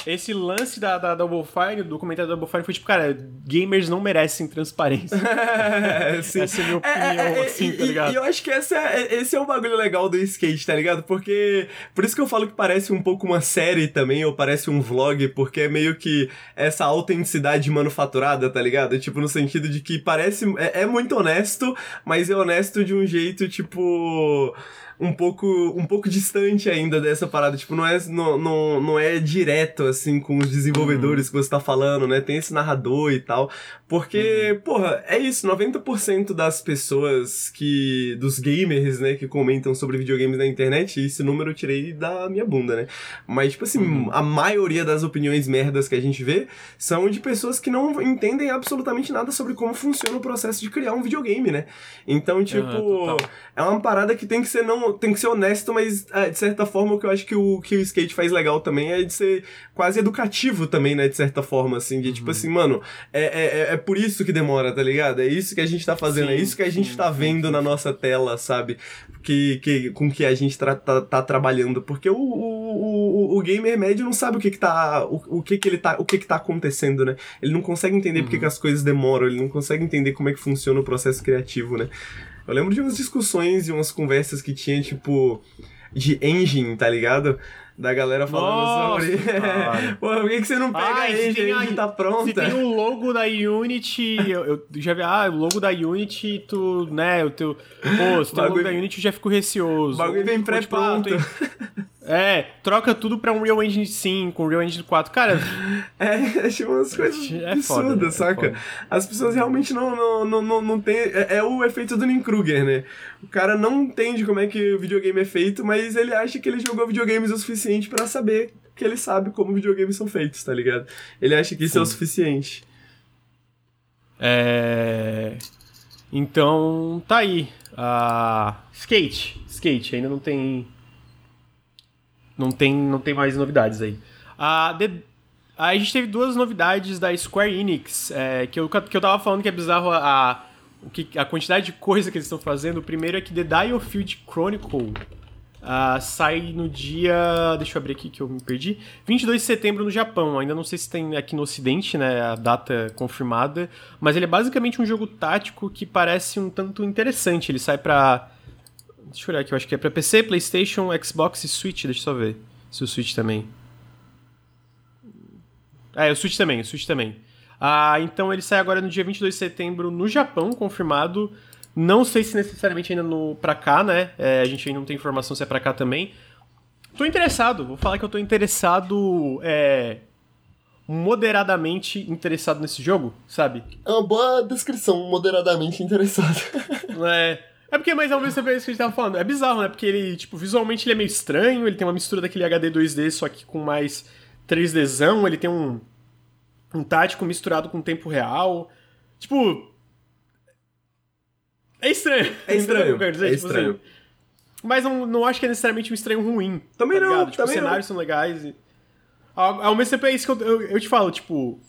esse lance da, da Double Fine, do documentário da Double Fine, foi tipo, cara, gamers não merecem transparência. É, sim. Essa é a minha opinião, É, é, é, assim, e, tá ligado? E eu acho que essa é- esse é o bagulho legal do skate, tá ligado? Porque. Por isso que eu falo que parece um pouco uma série também, ou parece um vlog, porque é meio que essa autenticidade manufaturada, tá ligado? Tipo, no sentido de que parece. É, é muito honesto, mas é honesto de um jeito, tipo. Um pouco, um pouco distante ainda dessa parada. Tipo, não é, não, não, não é direto, assim, com os desenvolvedores uhum. que você tá falando, né? Tem esse narrador e tal. Porque, uhum. porra, é isso, 90% das pessoas que. dos gamers, né, que comentam sobre videogames na internet, esse número eu tirei da minha bunda, né? Mas, tipo assim, uhum. a maioria das opiniões merdas que a gente vê são de pessoas que não entendem absolutamente nada sobre como funciona o processo de criar um videogame, né? Então, tipo, é uma parada que tem que ser não tem que ser honesto, mas é, de certa forma o que eu acho que o que o skate faz legal também é de ser quase educativo também, né, de certa forma assim, de tipo uhum. tipo assim, mano, é, é, é por isso que demora, tá ligado? É isso que a gente tá fazendo, é sim, é isso que a gente sim, tá vendo sim, na nossa tela, sabe? Que, que com que a gente tá, tá, tá trabalhando, porque o, o, o, o, gamer médio não sabe o que que tá o, o que que ele tá, o que que tá acontecendo, né? Ele não consegue entender uhum. porque que as coisas demoram, ele não consegue entender como é que funciona o processo criativo, né? Eu lembro de umas discussões e umas conversas que tinha, tipo, de engine, tá ligado? Da galera falando Nossa, sobre. Pô, por que, que você não pega ah, a engine? A engine tá pronta. Se tem o logo da Unity, eu, eu, já vi, ah, o logo da Unity, tu, né, o teu. Pô, se tem o logo da Unity, eu já fico receoso. O bagulho vem pré-pronto. É, troca tudo pra um Real Engine 5, um Real Engine 4. Cara. É, tipo umas coisas é absurdas, é saca? É As pessoas realmente não, não, não, não, não tem. É, é, o efeito do Nin Kruger, né? O cara não entende como é que o videogame é feito, mas ele acha que ele jogou videogames o suficiente para saber que ele sabe como videogames são feitos, tá ligado? Ele acha que isso Sim. é o suficiente. É. Então, tá aí. Uh, skate. Skate, ainda não tem não tem, não tem mais novidades aí. A, The, a gente teve duas novidades da Square Enix, é, que, eu, que eu tava falando que é bizarro a, a, a quantidade de coisa que eles estão fazendo. O primeiro é que The Diofield Chronicle uh, sai no dia. Deixa eu abrir aqui que eu me perdi. 22 de setembro no Japão. Ainda não sei se tem aqui no Ocidente, né? A data confirmada. Mas ele é basicamente um jogo tático que parece um tanto interessante. Ele sai pra Deixa eu olhar aqui, eu acho que é pra PC, PlayStation, Xbox e Switch. Deixa eu só ver se o Switch também. É, o Switch também, o Switch também. Ah, então ele sai agora no dia 22 de setembro no Japão, confirmado. Não sei se necessariamente ainda no pra cá, né? É, a gente ainda não tem informação se é pra cá também. Tô interessado, vou falar que eu tô interessado. É, moderadamente interessado nesse jogo, sabe? É uma boa descrição, moderadamente interessado. é. É porque, mas ao mesmo tempo é isso que a gente tava falando. É bizarro, né? Porque ele, tipo, visualmente ele é meio estranho, ele tem uma mistura daquele HD 2D, só que com mais 3Dzão, ele tem um, um tático misturado com tempo real. Tipo. É estranho. É estranho. é tipo, estranho. Assim, mas não, não acho que é necessariamente um estranho ruim. Também tá não. Tipo, também os cenários não. são legais. E... Ao, ao mesmo tempo é isso que eu, eu, eu te falo, tipo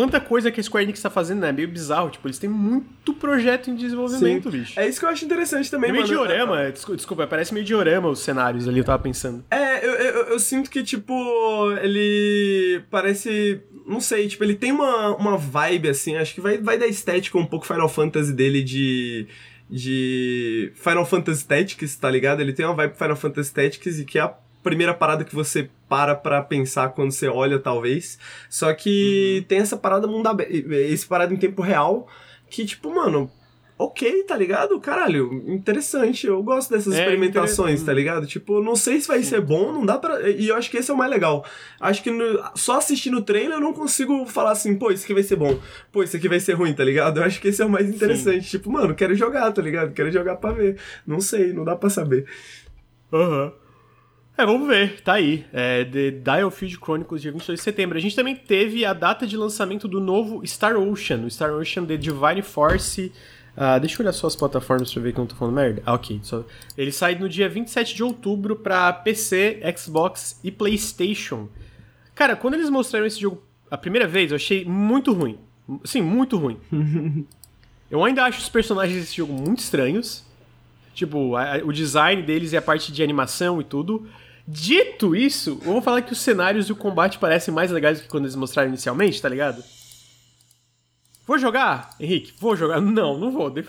quanta coisa que a Square Enix tá fazendo, né? É meio bizarro. Tipo, eles têm muito projeto em desenvolvimento, Sim. bicho. É isso que eu acho interessante também, meio mano. Meio diorama, desculpa, desculpa, parece meio diorama os cenários ali, eu tava pensando. É, eu, eu, eu, sinto que, tipo, ele parece. Não sei, tipo, ele tem uma, uma vibe, assim, acho que vai, vai da estética um pouco Final Fantasy dele de de Final Fantasy Tactics, tá ligado? Ele tem uma vibe Final Fantasy Tactics e que é a primeira parada que você para pra pensar quando você olha, talvez. Só que uhum. tem essa parada mundo aberto, esse parada em tempo real, que, tipo, mano, ok, tá ligado? Caralho, interessante. Eu gosto dessas é, experimentações, tá ligado? Tipo, não sei se vai Sim. ser bom, não dá pra. E eu acho que esse é o mais legal. Acho que no... só assistindo o trailer eu não consigo falar assim, pô, isso aqui vai ser bom, pô, isso aqui vai ser ruim, tá ligado? Eu acho que esse é o mais interessante. Sim. Tipo, mano, quero jogar, tá ligado? Quero jogar pra ver. Não sei, não dá pra saber. Aham. Uhum. É, vamos ver, tá aí. É, The Dial Field Chronicles, dia 22 de setembro. A gente também teve a data de lançamento do novo Star Ocean, o Star Ocean The Divine Force. Uh, deixa eu olhar só as plataformas pra ver que eu não tô falando merda. Ah, ok. Só... Ele sai no dia 27 de outubro pra PC, Xbox e PlayStation. Cara, quando eles mostraram esse jogo a primeira vez, eu achei muito ruim. Sim, muito ruim. eu ainda acho os personagens desse jogo muito estranhos. Tipo, a, o design deles e a parte de animação e tudo. Dito isso, vamos falar que os cenários e o combate parecem mais legais do que quando eles mostraram inicialmente, tá ligado? Vou jogar, Henrique? Vou jogar? Não, não vou.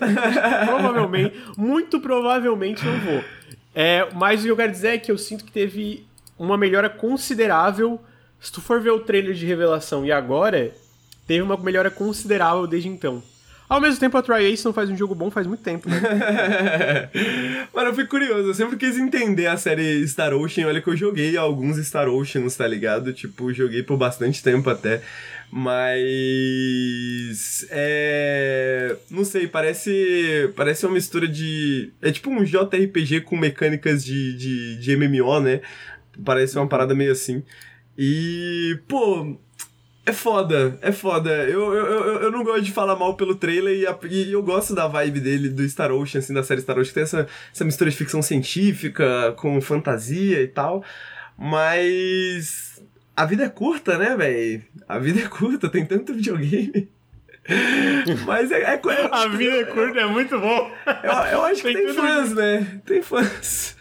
provavelmente, muito provavelmente não vou. É, mas o que eu quero dizer é que eu sinto que teve uma melhora considerável. Se tu for ver o trailer de revelação e agora, teve uma melhora considerável desde então. Ao mesmo tempo, a Tri-Ace não faz um jogo bom faz muito tempo, né? Mano, eu fui curioso, eu sempre quis entender a série Star Ocean. Olha que eu joguei alguns Star Oceans, tá ligado? Tipo, joguei por bastante tempo até. Mas. É. Não sei, parece. Parece uma mistura de. É tipo um JRPG com mecânicas de, de, de MMO, né? Parece uma parada meio assim. E. Pô. É foda, é foda. Eu, eu, eu, eu não gosto de falar mal pelo trailer e, a, e, eu gosto da vibe dele, do Star Ocean, assim, da série Star Ocean, que tem essa, essa mistura de ficção científica com fantasia e tal. Mas a vida é curta, né, velho? A vida é curta, tem tanto videogame. Mas é, é, é, A vida é curta, é muito bom. Eu, eu acho tem que tem fãs, né? Tem fãs.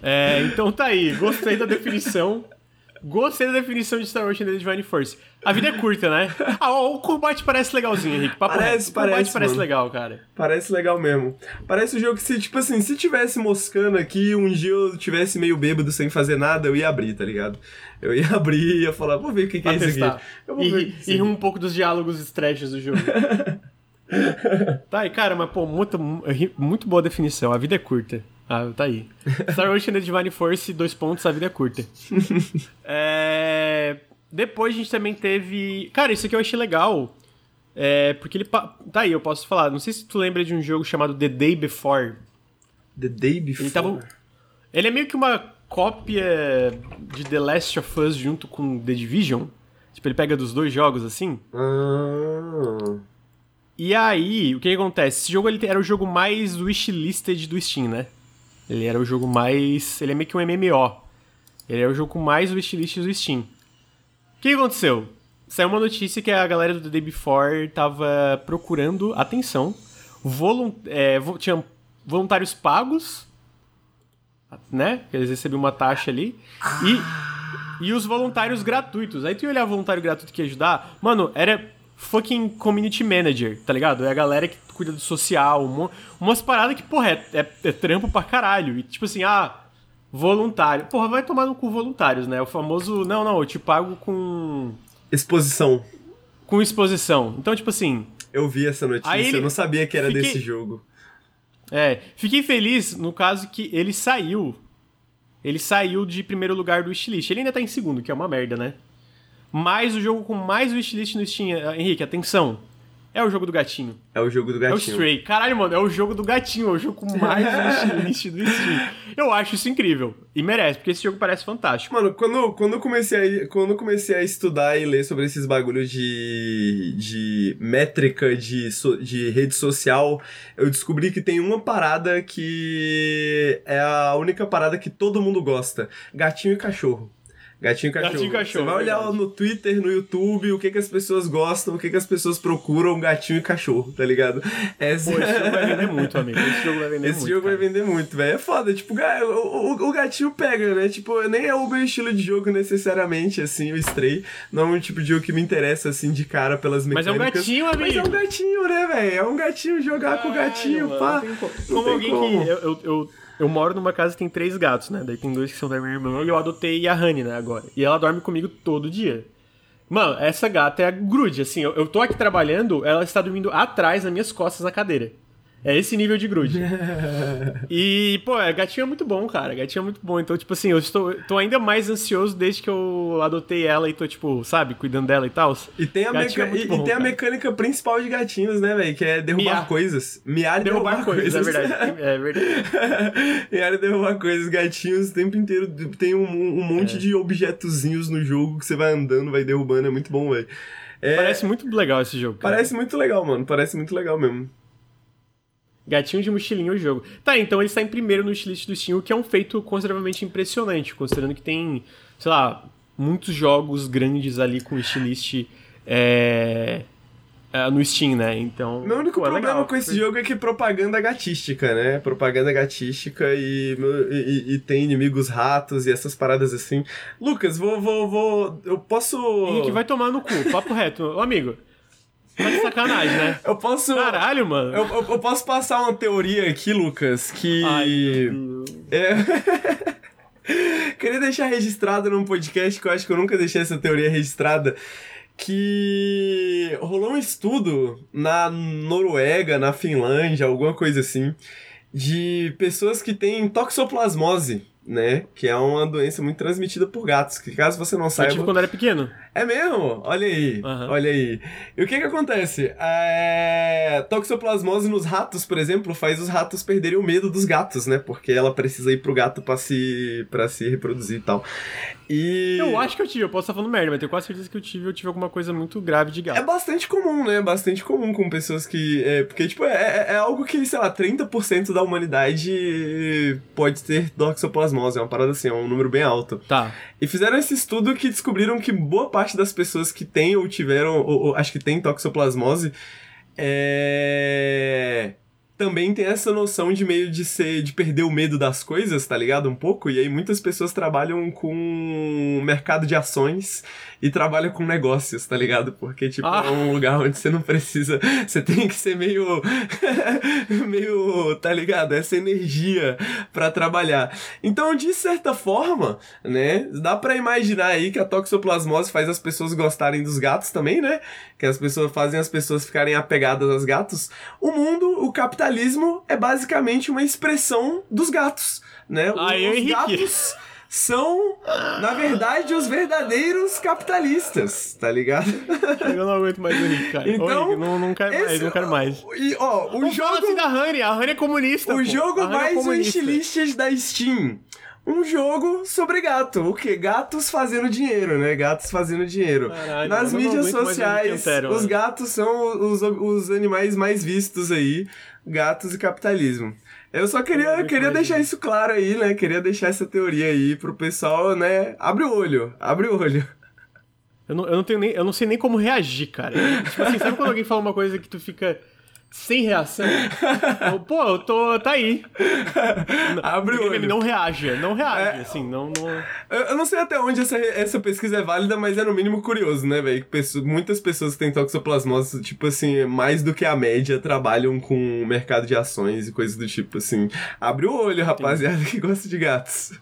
É, então tá aí. Gostei da definição. Gostei da definição de Star Wars The Divine Force. A vida é curta, né? Ah, o combate parece legalzinho, Henrique. Papo parece, reto. parece. O combate parece mano. legal, cara. Parece legal mesmo. Parece um jogo que, se, tipo assim, se tivesse moscando aqui, um dia eu tivesse meio bêbado sem fazer nada, eu ia abrir, tá ligado? Eu ia abrir e ia falar, vou ver o que, que é isso aqui. Eu vou e, ver e um pouco dos diálogos stretches do jogo. tá, e cara, mas pô, muito, muito boa definição. A vida é curta. Ah, tá aí. Star Wars The Divine Force, dois pontos, a vida é curta. é... Depois a gente também teve. Cara, isso aqui eu achei legal. É, porque ele. Tá aí, eu posso falar. Não sei se tu lembra de um jogo chamado The Day Before. The Day Before? Ele, tava... ele é meio que uma cópia de The Last of Us junto com The Division. Tipo, ele pega dos dois jogos assim. Ah. E aí, o que, que acontece? Esse jogo ele era o jogo mais wishlisted do Steam, né? Ele era o jogo mais. Ele é meio que um MMO. Ele é o jogo com mais wishlist do Steam. O que aconteceu? Saiu uma notícia que a galera do The Day Before tava procurando, atenção, volunt é, vo tinha voluntários pagos, né? Eles recebiam uma taxa ali. E, e os voluntários gratuitos. Aí tu ia olhar voluntário gratuito que ia ajudar. Mano, era fucking community manager, tá ligado? É a galera que cuida do social, uma, umas paradas que, porra, é, é, é, trampo pra caralho. E tipo assim, ah, voluntário. Porra, vai tomar no cu voluntários, né? O famoso, não, não, eu te pago com. Exposição. Com exposição. Então, tipo assim. Eu vi essa notícia, ele... eu não sabia que era fiquei... desse jogo. É, fiquei feliz no caso que ele saiu. Ele saiu de primeiro lugar do wishlist. Ele ainda tá em segundo, que é uma merda, né? Mas o jogo com mais wishlist no Steam, Henrique, atenção. É o jogo do gatinho. É o jogo do gatinho. É o Stray. Caralho, mano, é o jogo do gatinho. É o jogo com mais wishlist do Steam. Eu acho isso incrível. E merece, porque esse jogo parece fantástico. Mano, quando, quando, eu, comecei a, quando comecei a estudar e ler sobre esses bagulhos de, de métrica de, so, de rede social, eu descobri que tem uma parada que é a única parada que todo mundo gosta: gatinho e cachorro. Gatinho e cachorro. Gatinho cachorro. Você vai olhar verdade. no Twitter, no YouTube, o que, que as pessoas gostam, o que, que as pessoas procuram, gatinho e cachorro, tá ligado? Essa... Pô, esse jogo vai vender muito, amigo. Esse jogo vai vender esse muito. Esse jogo cara. vai vender muito, velho. É foda. Tipo, o, o, o, gatinho pega, né? Tipo, nem é o meu estilo de jogo necessariamente, assim, o Stray. Não é um tipo de jogo que me interessa, assim, de cara pelas mecânicas. Mas é um gatinho, amigo. Mas é um gatinho, né, velho? É um gatinho jogar Ai, com o gatinho, mano, pá. Como alguém como. que. eu, eu, eu eu moro numa casa que tem três gatos, né? Daí tem dois que são da minha irmã e eu adotei a Honey, né, agora. E ela dorme comigo todo dia. Mano, essa gata é a grude, assim, eu, eu tô aqui trabalhando, ela está dormindo atrás, nas minhas costas, na cadeira. É esse nível de grude. e, pô, é, gatinho é muito bom, cara. Gatinho é muito bom. Então, tipo assim, eu estou tô ainda mais ansioso desde que eu adotei ela e tô, tipo, sabe, cuidando dela e tal. E tem a, meca... é e, bom, e tem a mecânica principal de gatinhos, né, velho? Que é derrubar Miar. coisas. Miar e derrubar, derrubar coisas. coisas. É verdade. É verdade. Miar e derrubar coisas. Gatinhos o tempo inteiro tem um, um monte é. de objetozinhos no jogo que você vai andando, vai derrubando. É muito bom, velho. É... Parece muito legal esse jogo. Cara. Parece muito legal, mano. Parece muito legal mesmo. Gatinho de mochilinha o jogo. Tá, então ele está em primeiro no wishlist do Steam, o que é um feito consideravelmente impressionante, considerando que tem, sei lá, muitos jogos grandes ali com wishlist é, é, no Steam, né? Então. Meu único pô, é problema legal. com esse jogo é que é propaganda gatística, né? Propaganda gatística e, e, e, tem inimigos ratos e essas paradas assim. Lucas, vou. vou, vou eu posso. Henrique, vai tomar no cu, papo reto. Ô, amigo. Tá de sacanagem, né? Eu posso. Caralho, mano. Eu, eu, eu posso passar uma teoria aqui, Lucas, que. Ai, é. Queria deixar registrado num podcast que eu acho que eu nunca deixei essa teoria registrada. que rolou um estudo na Noruega, na Finlândia, alguma coisa assim, de pessoas que têm toxoplasmose né? Que é uma doença muito transmitida por gatos. Que caso você não saiba. Eu tive quando era pequeno. É mesmo? Olha aí, uhum. olha aí. E o que que acontece? É... Toxoplasmose nos ratos, por exemplo, faz os ratos perderem o medo dos gatos, né? Porque ela precisa ir pro gato pra se, pra se reproduzir e tal. E... Eu acho que eu tive, eu posso estar falando merda, mas tenho quase certeza que eu tive, eu tive alguma coisa muito grave de gato. É bastante comum, né? Bastante comum com pessoas que... É, porque, tipo, é, é, é algo que, sei lá, 30% da humanidade pode ter toxoplasmose. É uma parada assim, é um número bem alto. Tá. E fizeram esse estudo que descobriram que boa parte das pessoas que têm ou tiveram, ou, ou acho que tem toxoplasmose, é também tem essa noção de meio de ser de perder o medo das coisas, tá ligado? Um pouco. E aí muitas pessoas trabalham com mercado de ações e trabalham com negócios, tá ligado? Porque tipo ah. é um lugar onde você não precisa, você tem que ser meio meio, tá ligado? Essa energia para trabalhar. Então, de certa forma, né, dá para imaginar aí que a toxoplasmose faz as pessoas gostarem dos gatos também, né? Que as pessoas fazem as pessoas ficarem apegadas aos gatos. O mundo, o capitalismo é basicamente uma expressão dos gatos, né? Aí, os Henrique. gatos são, na verdade, os verdadeiros capitalistas, tá ligado? Eu não aguento mais o Henrique, cara. Então, Ô, não, não quero esse, mais, não quero mais. E, ó, o não jogo... Fala assim da Honey, a Honey é comunista, O pô. jogo é mais é wishlist da Steam um jogo sobre gato. O que? Gatos fazendo dinheiro, né? Gatos fazendo dinheiro. Caralho, Nas mídias sociais, os gatos são os, os animais mais vistos aí. Gatos e capitalismo. Eu só queria, queria deixar isso claro aí, né? Queria deixar essa teoria aí pro pessoal, né? Abre o olho, abre o olho. Eu não, eu não, tenho nem, eu não sei nem como reagir, cara. tipo assim, sabe quando alguém fala uma coisa que tu fica sem reação. Pô, eu tô. tá aí. Abre o olho. não reage, não reage, é, assim, não. não... Eu não sei até onde essa, essa pesquisa é válida, mas é no mínimo curioso, né, velho? Muitas pessoas que têm toxoplasmose, tipo assim, mais do que a média, trabalham com o mercado de ações e coisas do tipo, assim. Abre o olho, rapaziada, que gosta de gatos.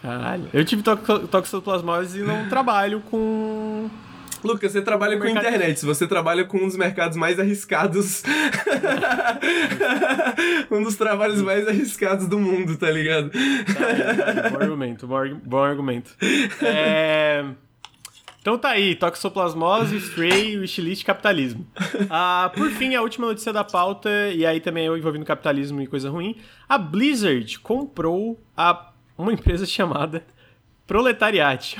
Caralho. Eu tive toxoplasmose e não trabalho com Lucas, você trabalha com mercado... internet, você trabalha com um dos mercados mais arriscados. um dos trabalhos mais arriscados do mundo, tá ligado? Tá, bom argumento, bom, argumento. É... Então tá aí, toxoplasmose, Stray, wishlist capitalismo. Ah, por fim, a última notícia da pauta, e aí também eu envolvendo capitalismo e coisa ruim. A Blizzard comprou a, uma empresa chamada Proletariat.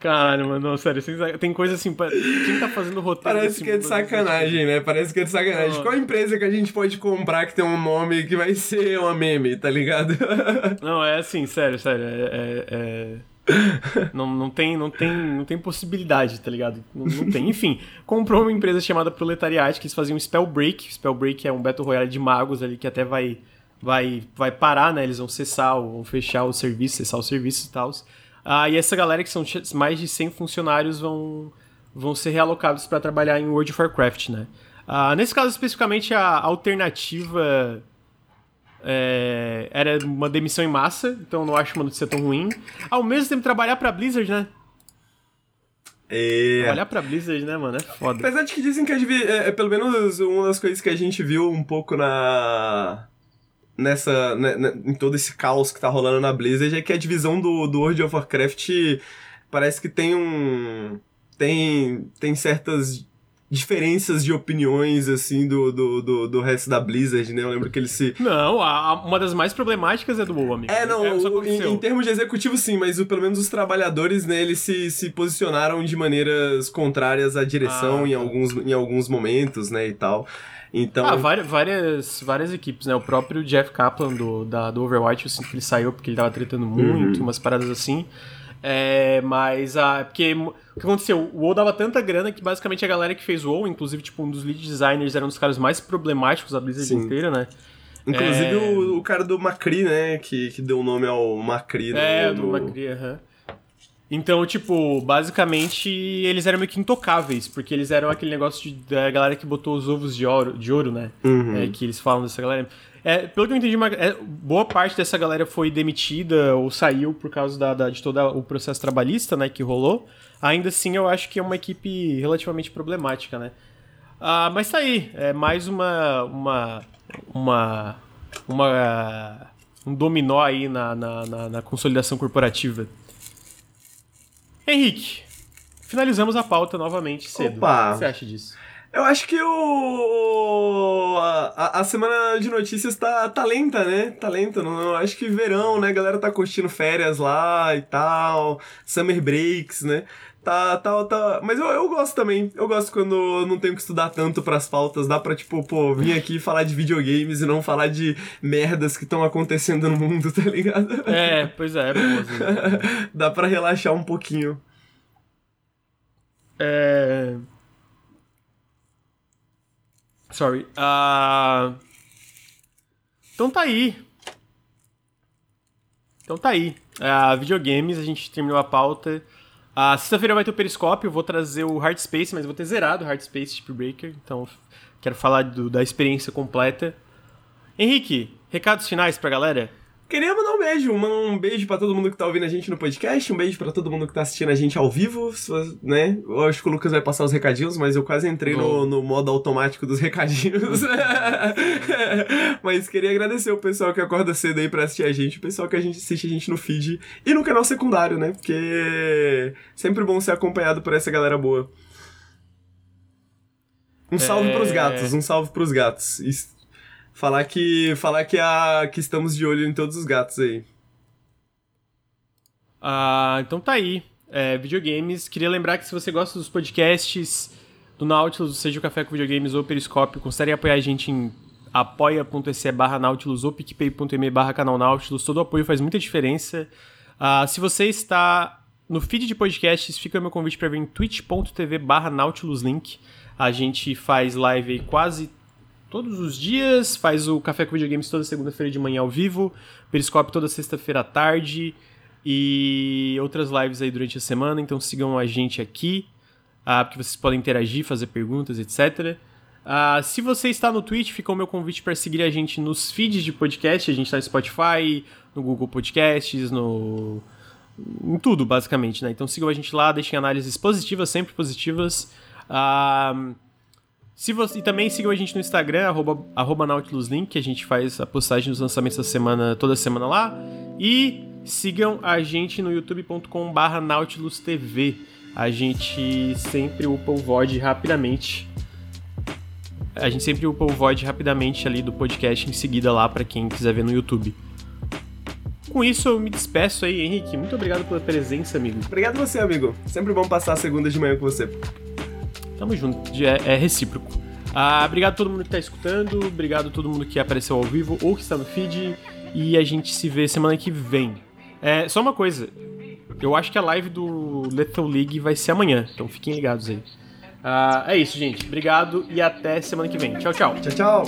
Caralho, mano, não, sério, tem coisa assim, quem tá fazendo roteiro Parece que é de sacanagem, né? Parece que é de sacanagem. Qual empresa que a gente pode comprar que tem um nome que vai ser uma meme, tá ligado? Não, é assim, sério, sério, é... é, é... não, não, tem, não, tem, não tem possibilidade, tá ligado? Não, não tem. Enfim, comprou uma empresa chamada Proletariat, que eles faziam Spellbreak. Spellbreak é um Battle Royale de magos ali que até vai vai, vai parar, né? Eles vão cessar, vão fechar o serviço, cessar o serviço e tal. Ah, e essa galera, que são mais de 100 funcionários, vão, vão ser realocados para trabalhar em World of Warcraft, né? Ah, nesse caso, especificamente, a alternativa é, era uma demissão em massa, então não acho uma notícia tão ruim. Ao mesmo tempo, trabalhar pra Blizzard, né? É. Trabalhar pra Blizzard, né, mano? É foda. Apesar de que dizem que é, é, pelo menos uma das coisas que a gente viu um pouco na nessa né, né, em todo esse caos que tá rolando na Blizzard é que a divisão do, do World of Warcraft parece que tem um tem tem certas diferenças de opiniões, assim, do, do, do, do, resto da Blizzard, né? Eu lembro que ele se... Não, a, a, uma das mais problemáticas é do WoW, amigo. É, não, é, o, em, em, termos de executivo, sim, mas o, pelo menos os trabalhadores, né, eles se, se posicionaram de maneiras contrárias à direção ah, em, tá. alguns, em alguns momentos, né, e tal. Então... Ah, várias, várias, várias equipes, né? O próprio Jeff Kaplan do, da, do Overwatch, eu sinto que ele saiu porque ele tava tretando muito, uhum. umas paradas assim. É, mas a. Porque o que aconteceu? O WoW dava tanta grana que basicamente a galera que fez o WoW, inclusive, tipo, um dos lead designers era um dos caras mais problemáticos da Blizzard Sim. inteira, né? Inclusive é... o, o, cara do Macri, né? Que, que deu o nome ao Macri. É, do, do Macri, aham. Uhum. Então, tipo, basicamente eles eram meio que intocáveis, porque eles eram aquele negócio de, da galera que botou os ovos de ouro, de ouro né? Uhum. É, que eles falam dessa galera. É, pelo que eu entendi, uma, é, boa parte dessa galera foi demitida ou saiu por causa da, da, de todo o processo trabalhista, né, que rolou. Ainda assim, eu acho que é uma equipe relativamente problemática, né? Ah, mas tá aí, é mais uma uma uma uma um dominó aí na, na, na, na consolidação corporativa. Henrique, finalizamos a pauta novamente cedo. Opa. O que você acha disso? Eu acho que o. A, a semana de notícias tá, tá lenta, né? Tá lenta. Não, acho que verão, né? A galera tá curtindo férias lá e tal. Summer breaks, né? Tá, tá, tá. Mas eu, eu gosto também. Eu gosto quando eu não tenho que estudar tanto pras pautas. Dá pra, tipo, pô, vir aqui falar de videogames e não falar de merdas que estão acontecendo no mundo, tá ligado? É, pois é, é bom, assim. Dá pra relaxar um pouquinho. É. Sorry. Ah, Então tá aí. Então tá aí. Uh, videogames, a gente terminou a pauta. A sexta-feira vai ter o Periscópio, vou trazer o Hard Space, mas vou ter zerado o Hard Space Breaker, então quero falar do, da experiência completa. Henrique, recados finais pra galera? Queria mandar um beijo, um beijo para todo mundo que tá ouvindo a gente no podcast, um beijo para todo mundo que tá assistindo a gente ao vivo, né? Eu acho que o Lucas vai passar os recadinhos, mas eu quase entrei no, no, modo automático dos recadinhos. mas queria agradecer o pessoal que acorda cedo aí pra assistir a gente, o pessoal que a gente assiste a gente no feed e no canal secundário, né? Porque sempre bom ser acompanhado por essa galera boa. Um salve é... pros gatos, um salve pros gatos. Isso Falar que falar que a que estamos de olho em todos os gatos aí. Ah, então tá aí. É, videogames. Queria lembrar que se você gosta dos podcasts do Nautilus, seja o Café com Videogames ou Periscópio, considere apoiar a gente em apoia.se barra Nautilus ou picpay.me barra canal Nautilus. Todo apoio faz muita diferença. Ah, se você está no feed de podcasts, fica meu convite para vir em twitch.tv barra Nautilus Link. A gente faz live quase todos os dias, faz o Café com Videogames toda segunda-feira de manhã ao vivo, Periscope toda sexta-feira à tarde e outras lives aí durante a semana, então sigam a gente aqui, ah, porque vocês podem interagir, fazer perguntas, etc. Ah, se você está no Twitch, fica o meu convite para seguir a gente nos feeds de podcast, a gente está no Spotify, no Google Podcasts, no... em tudo, basicamente, né? Então sigam a gente lá, deixem análises positivas, sempre positivas. Ah, se você, e também sigam a gente no Instagram, arroba, arroba NautilusLink, que a gente faz a postagem dos lançamentos da semana, toda semana lá. E sigam a gente no youtube.com barra NautilusTV. A gente sempre upa o VOD rapidamente. A gente sempre upa o VOD rapidamente ali do podcast em seguida lá para quem quiser ver no YouTube. Com isso, eu me despeço aí, Henrique. Muito obrigado pela presença, amigo. Obrigado você, amigo. Sempre bom passar a segunda de manhã com você. Tamo junto, é, é recíproco. Ah, obrigado a todo mundo que tá escutando, obrigado a todo mundo que apareceu ao vivo ou que está no feed. E a gente se vê semana que vem. É, só uma coisa. Eu acho que a live do Lethal League vai ser amanhã, então fiquem ligados aí. Ah, é isso, gente. Obrigado e até semana que vem. Tchau, tchau. Tchau, tchau.